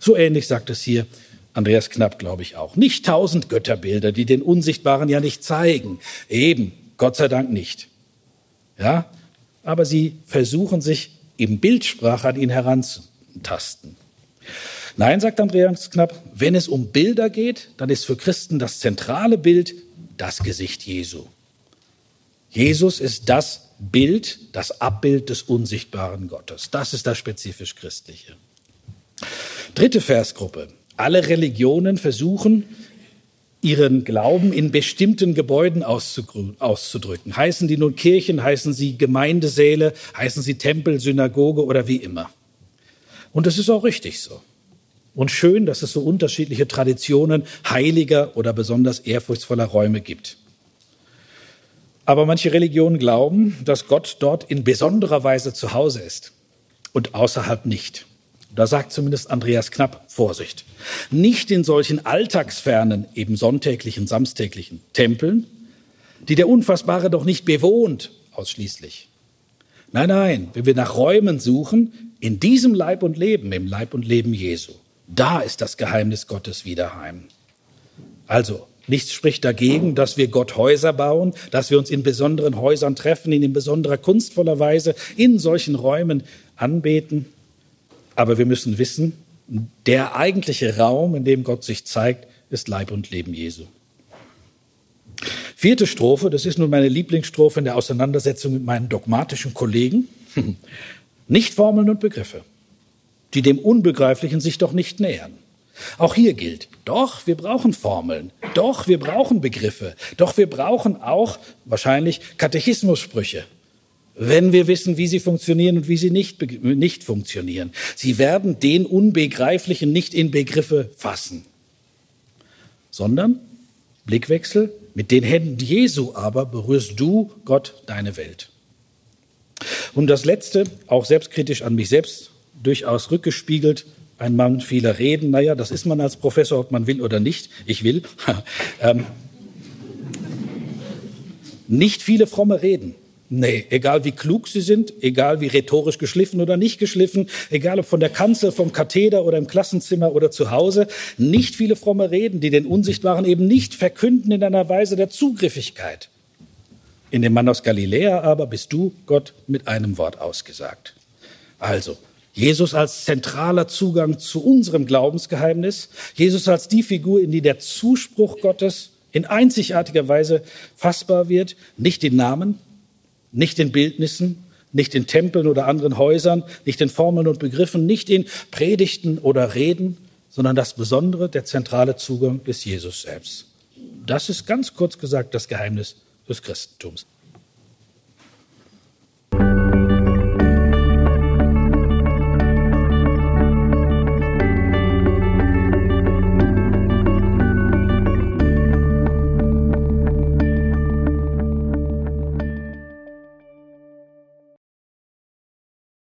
So ähnlich sagt es hier Andreas Knapp, glaube ich auch. Nicht tausend Götterbilder, die den Unsichtbaren ja nicht zeigen. Eben, Gott sei Dank nicht. Ja, aber sie versuchen sich im Bildsprache an ihn heranzutasten. Nein, sagt Andreas Knapp, wenn es um Bilder geht, dann ist für Christen das zentrale Bild das Gesicht Jesu. Jesus ist das Bild, das Abbild des unsichtbaren Gottes. Das ist das spezifisch Christliche. Dritte Versgruppe. Alle Religionen versuchen, ihren Glauben in bestimmten Gebäuden auszudrücken. Heißen die nun Kirchen, heißen sie Gemeindesäle, heißen sie Tempel, Synagoge oder wie immer. Und das ist auch richtig so. Und schön, dass es so unterschiedliche Traditionen heiliger oder besonders ehrfurchtsvoller Räume gibt. Aber manche Religionen glauben, dass Gott dort in besonderer Weise zu Hause ist und außerhalb nicht. Da sagt zumindest Andreas Knapp Vorsicht. Nicht in solchen alltagsfernen, eben sonntäglichen, samstäglichen Tempeln, die der Unfassbare doch nicht bewohnt ausschließlich. Nein, nein, wenn wir nach Räumen suchen, in diesem Leib und Leben, im Leib und Leben Jesu. Da ist das Geheimnis Gottes wieder heim. Also, nichts spricht dagegen, dass wir Gott Häuser bauen, dass wir uns in besonderen Häusern treffen, ihn in besonderer kunstvoller Weise in solchen Räumen anbeten. Aber wir müssen wissen, der eigentliche Raum, in dem Gott sich zeigt, ist Leib und Leben Jesu. Vierte Strophe, das ist nun meine Lieblingsstrophe in der Auseinandersetzung mit meinen dogmatischen Kollegen. (laughs) Nicht Formeln und Begriffe die dem Unbegreiflichen sich doch nicht nähern. Auch hier gilt, doch, wir brauchen Formeln, doch, wir brauchen Begriffe, doch wir brauchen auch wahrscheinlich Katechismussprüche, wenn wir wissen, wie sie funktionieren und wie sie nicht, nicht funktionieren. Sie werden den Unbegreiflichen nicht in Begriffe fassen, sondern Blickwechsel, mit den Händen Jesu aber berührst du, Gott, deine Welt. Und das Letzte, auch selbstkritisch an mich selbst durchaus rückgespiegelt. Ein Mann vieler Reden, naja, das ist man als Professor, ob man will oder nicht. Ich will. (laughs) ähm, nicht viele fromme Reden. Nee, egal wie klug sie sind, egal wie rhetorisch geschliffen oder nicht geschliffen, egal ob von der Kanzel, vom Katheder oder im Klassenzimmer oder zu Hause, nicht viele fromme Reden, die den Unsichtbaren eben nicht verkünden in einer Weise der Zugriffigkeit. In dem Mann aus Galiläa aber bist du, Gott, mit einem Wort ausgesagt. Also, Jesus als zentraler Zugang zu unserem Glaubensgeheimnis, Jesus als die Figur, in die der Zuspruch Gottes in einzigartiger Weise fassbar wird, nicht in Namen, nicht in Bildnissen, nicht in Tempeln oder anderen Häusern, nicht in Formeln und Begriffen, nicht in Predigten oder Reden, sondern das Besondere, der zentrale Zugang ist Jesus selbst. Das ist ganz kurz gesagt das Geheimnis des Christentums.